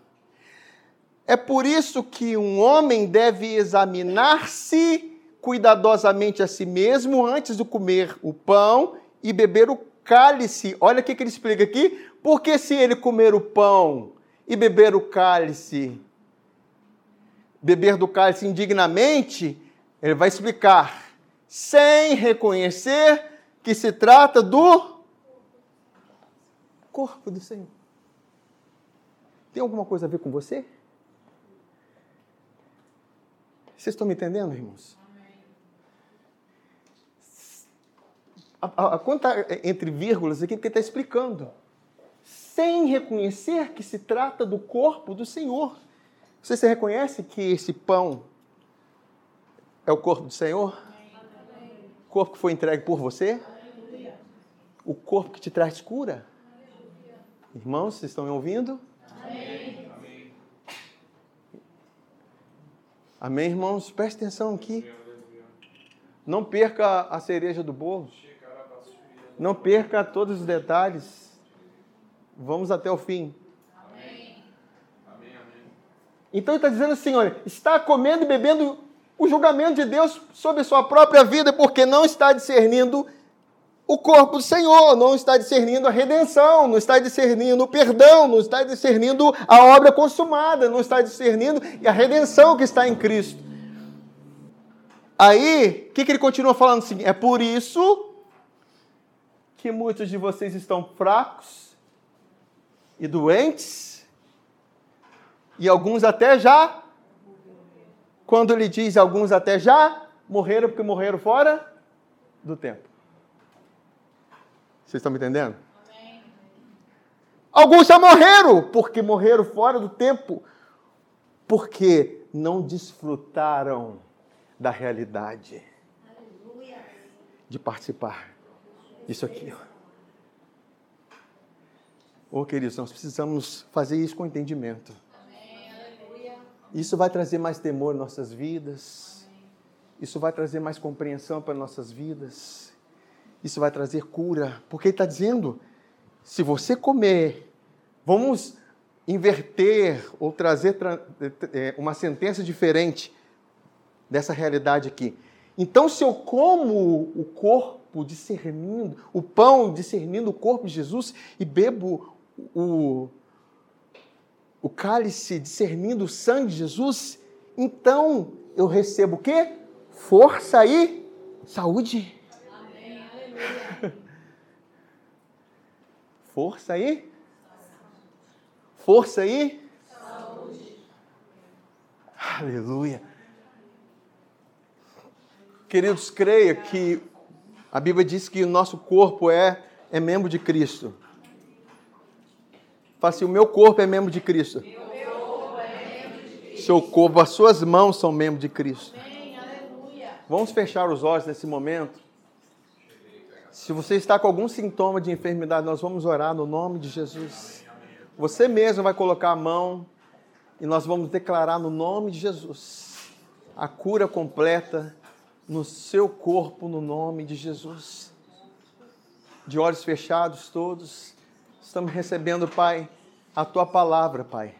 É por isso que um homem deve examinar-se cuidadosamente a si mesmo antes de comer o pão e beber o cálice. Olha o que ele explica aqui. Porque se ele comer o pão e beber o cálice, beber do cálice indignamente, ele vai explicar, sem reconhecer que se trata do corpo do Senhor. Tem alguma coisa a ver com você? Vocês estão me entendendo, irmãos? A, a, conta entre vírgulas aqui, porque está explicando. Sem reconhecer que se trata do corpo do Senhor. Você, você reconhece que esse pão é o corpo do Senhor? O corpo que foi entregue por você? O corpo que te traz cura? Irmãos, vocês estão me ouvindo? Amém, irmãos? Preste atenção aqui. Não perca a cereja do bolo. Não perca todos os detalhes. Vamos até o fim. Então ele está dizendo assim: olha, está comendo e bebendo o julgamento de Deus sobre sua própria vida, porque não está discernindo o corpo do Senhor, não está discernindo a redenção, não está discernindo o perdão, não está discernindo a obra consumada, não está discernindo a redenção que está em Cristo. Aí, o que, que ele continua falando assim? É por isso que muitos de vocês estão fracos e doentes, e alguns até já, quando ele diz alguns até já, morreram porque morreram fora do tempo. Vocês estão me entendendo? Alguns já morreram, porque morreram fora do tempo, porque não desfrutaram da realidade de participar disso aqui. Ô, oh, queridos, nós precisamos fazer isso com entendimento. Isso vai trazer mais temor em nossas vidas. Isso vai trazer mais compreensão para nossas vidas isso vai trazer cura, porque ele está dizendo: se você comer, vamos inverter ou trazer é, uma sentença diferente dessa realidade aqui. Então, se eu como o corpo discernindo, o pão discernindo o corpo de Jesus e bebo o, o cálice discernindo o sangue de Jesus, então eu recebo o quê? Força e saúde. Força aí? Força aí? Saúde. Aleluia. Queridos, creia que a Bíblia diz que o nosso corpo é, é membro de Cristo. Fala assim, o meu corpo é membro de Cristo. Seu corpo, as suas mãos são membros de Cristo. Vamos fechar os olhos nesse momento. Se você está com algum sintoma de enfermidade, nós vamos orar no nome de Jesus. Você mesmo vai colocar a mão e nós vamos declarar no nome de Jesus a cura completa no seu corpo, no nome de Jesus. De olhos fechados todos, estamos recebendo, Pai, a tua palavra, Pai.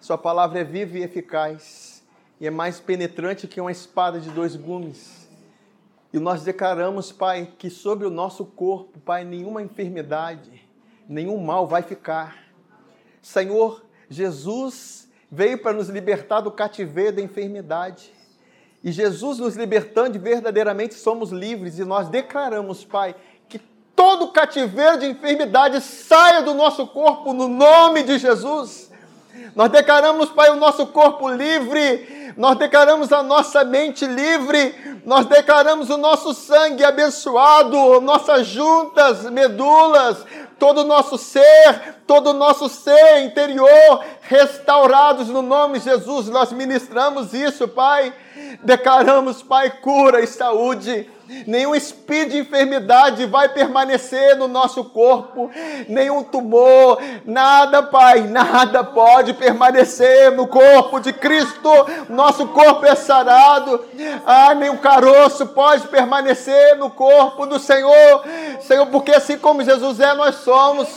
Sua palavra é viva e eficaz e é mais penetrante que uma espada de dois gumes e nós declaramos, Pai, que sobre o nosso corpo, Pai, nenhuma enfermidade, nenhum mal vai ficar. Senhor, Jesus veio para nos libertar do cativeiro da enfermidade. E Jesus nos libertando, verdadeiramente somos livres e nós declaramos, Pai, que todo cativeiro de enfermidade saia do nosso corpo no nome de Jesus. Nós declaramos, Pai, o nosso corpo livre, nós declaramos a nossa mente livre, nós declaramos o nosso sangue abençoado, nossas juntas, medulas, todo o nosso ser, todo o nosso ser interior restaurados no nome de Jesus. Nós ministramos isso, Pai. Declaramos, Pai, cura e saúde nenhum espírito de enfermidade vai permanecer no nosso corpo, nenhum tumor, nada, Pai, nada pode permanecer no corpo de Cristo. Nosso corpo é sarado, ah, nenhum caroço pode permanecer no corpo do Senhor, Senhor, porque assim como Jesus é, nós somos.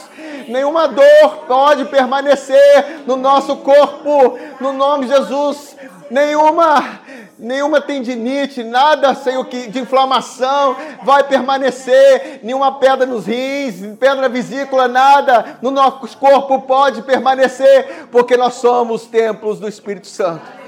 Nenhuma dor pode permanecer no nosso corpo, no nome de Jesus. Nenhuma nenhuma tendinite, nada Senhor, de inflamação vai permanecer, nenhuma pedra nos rins, pedra na vesícula, nada no nosso corpo pode permanecer, porque nós somos templos do Espírito Santo.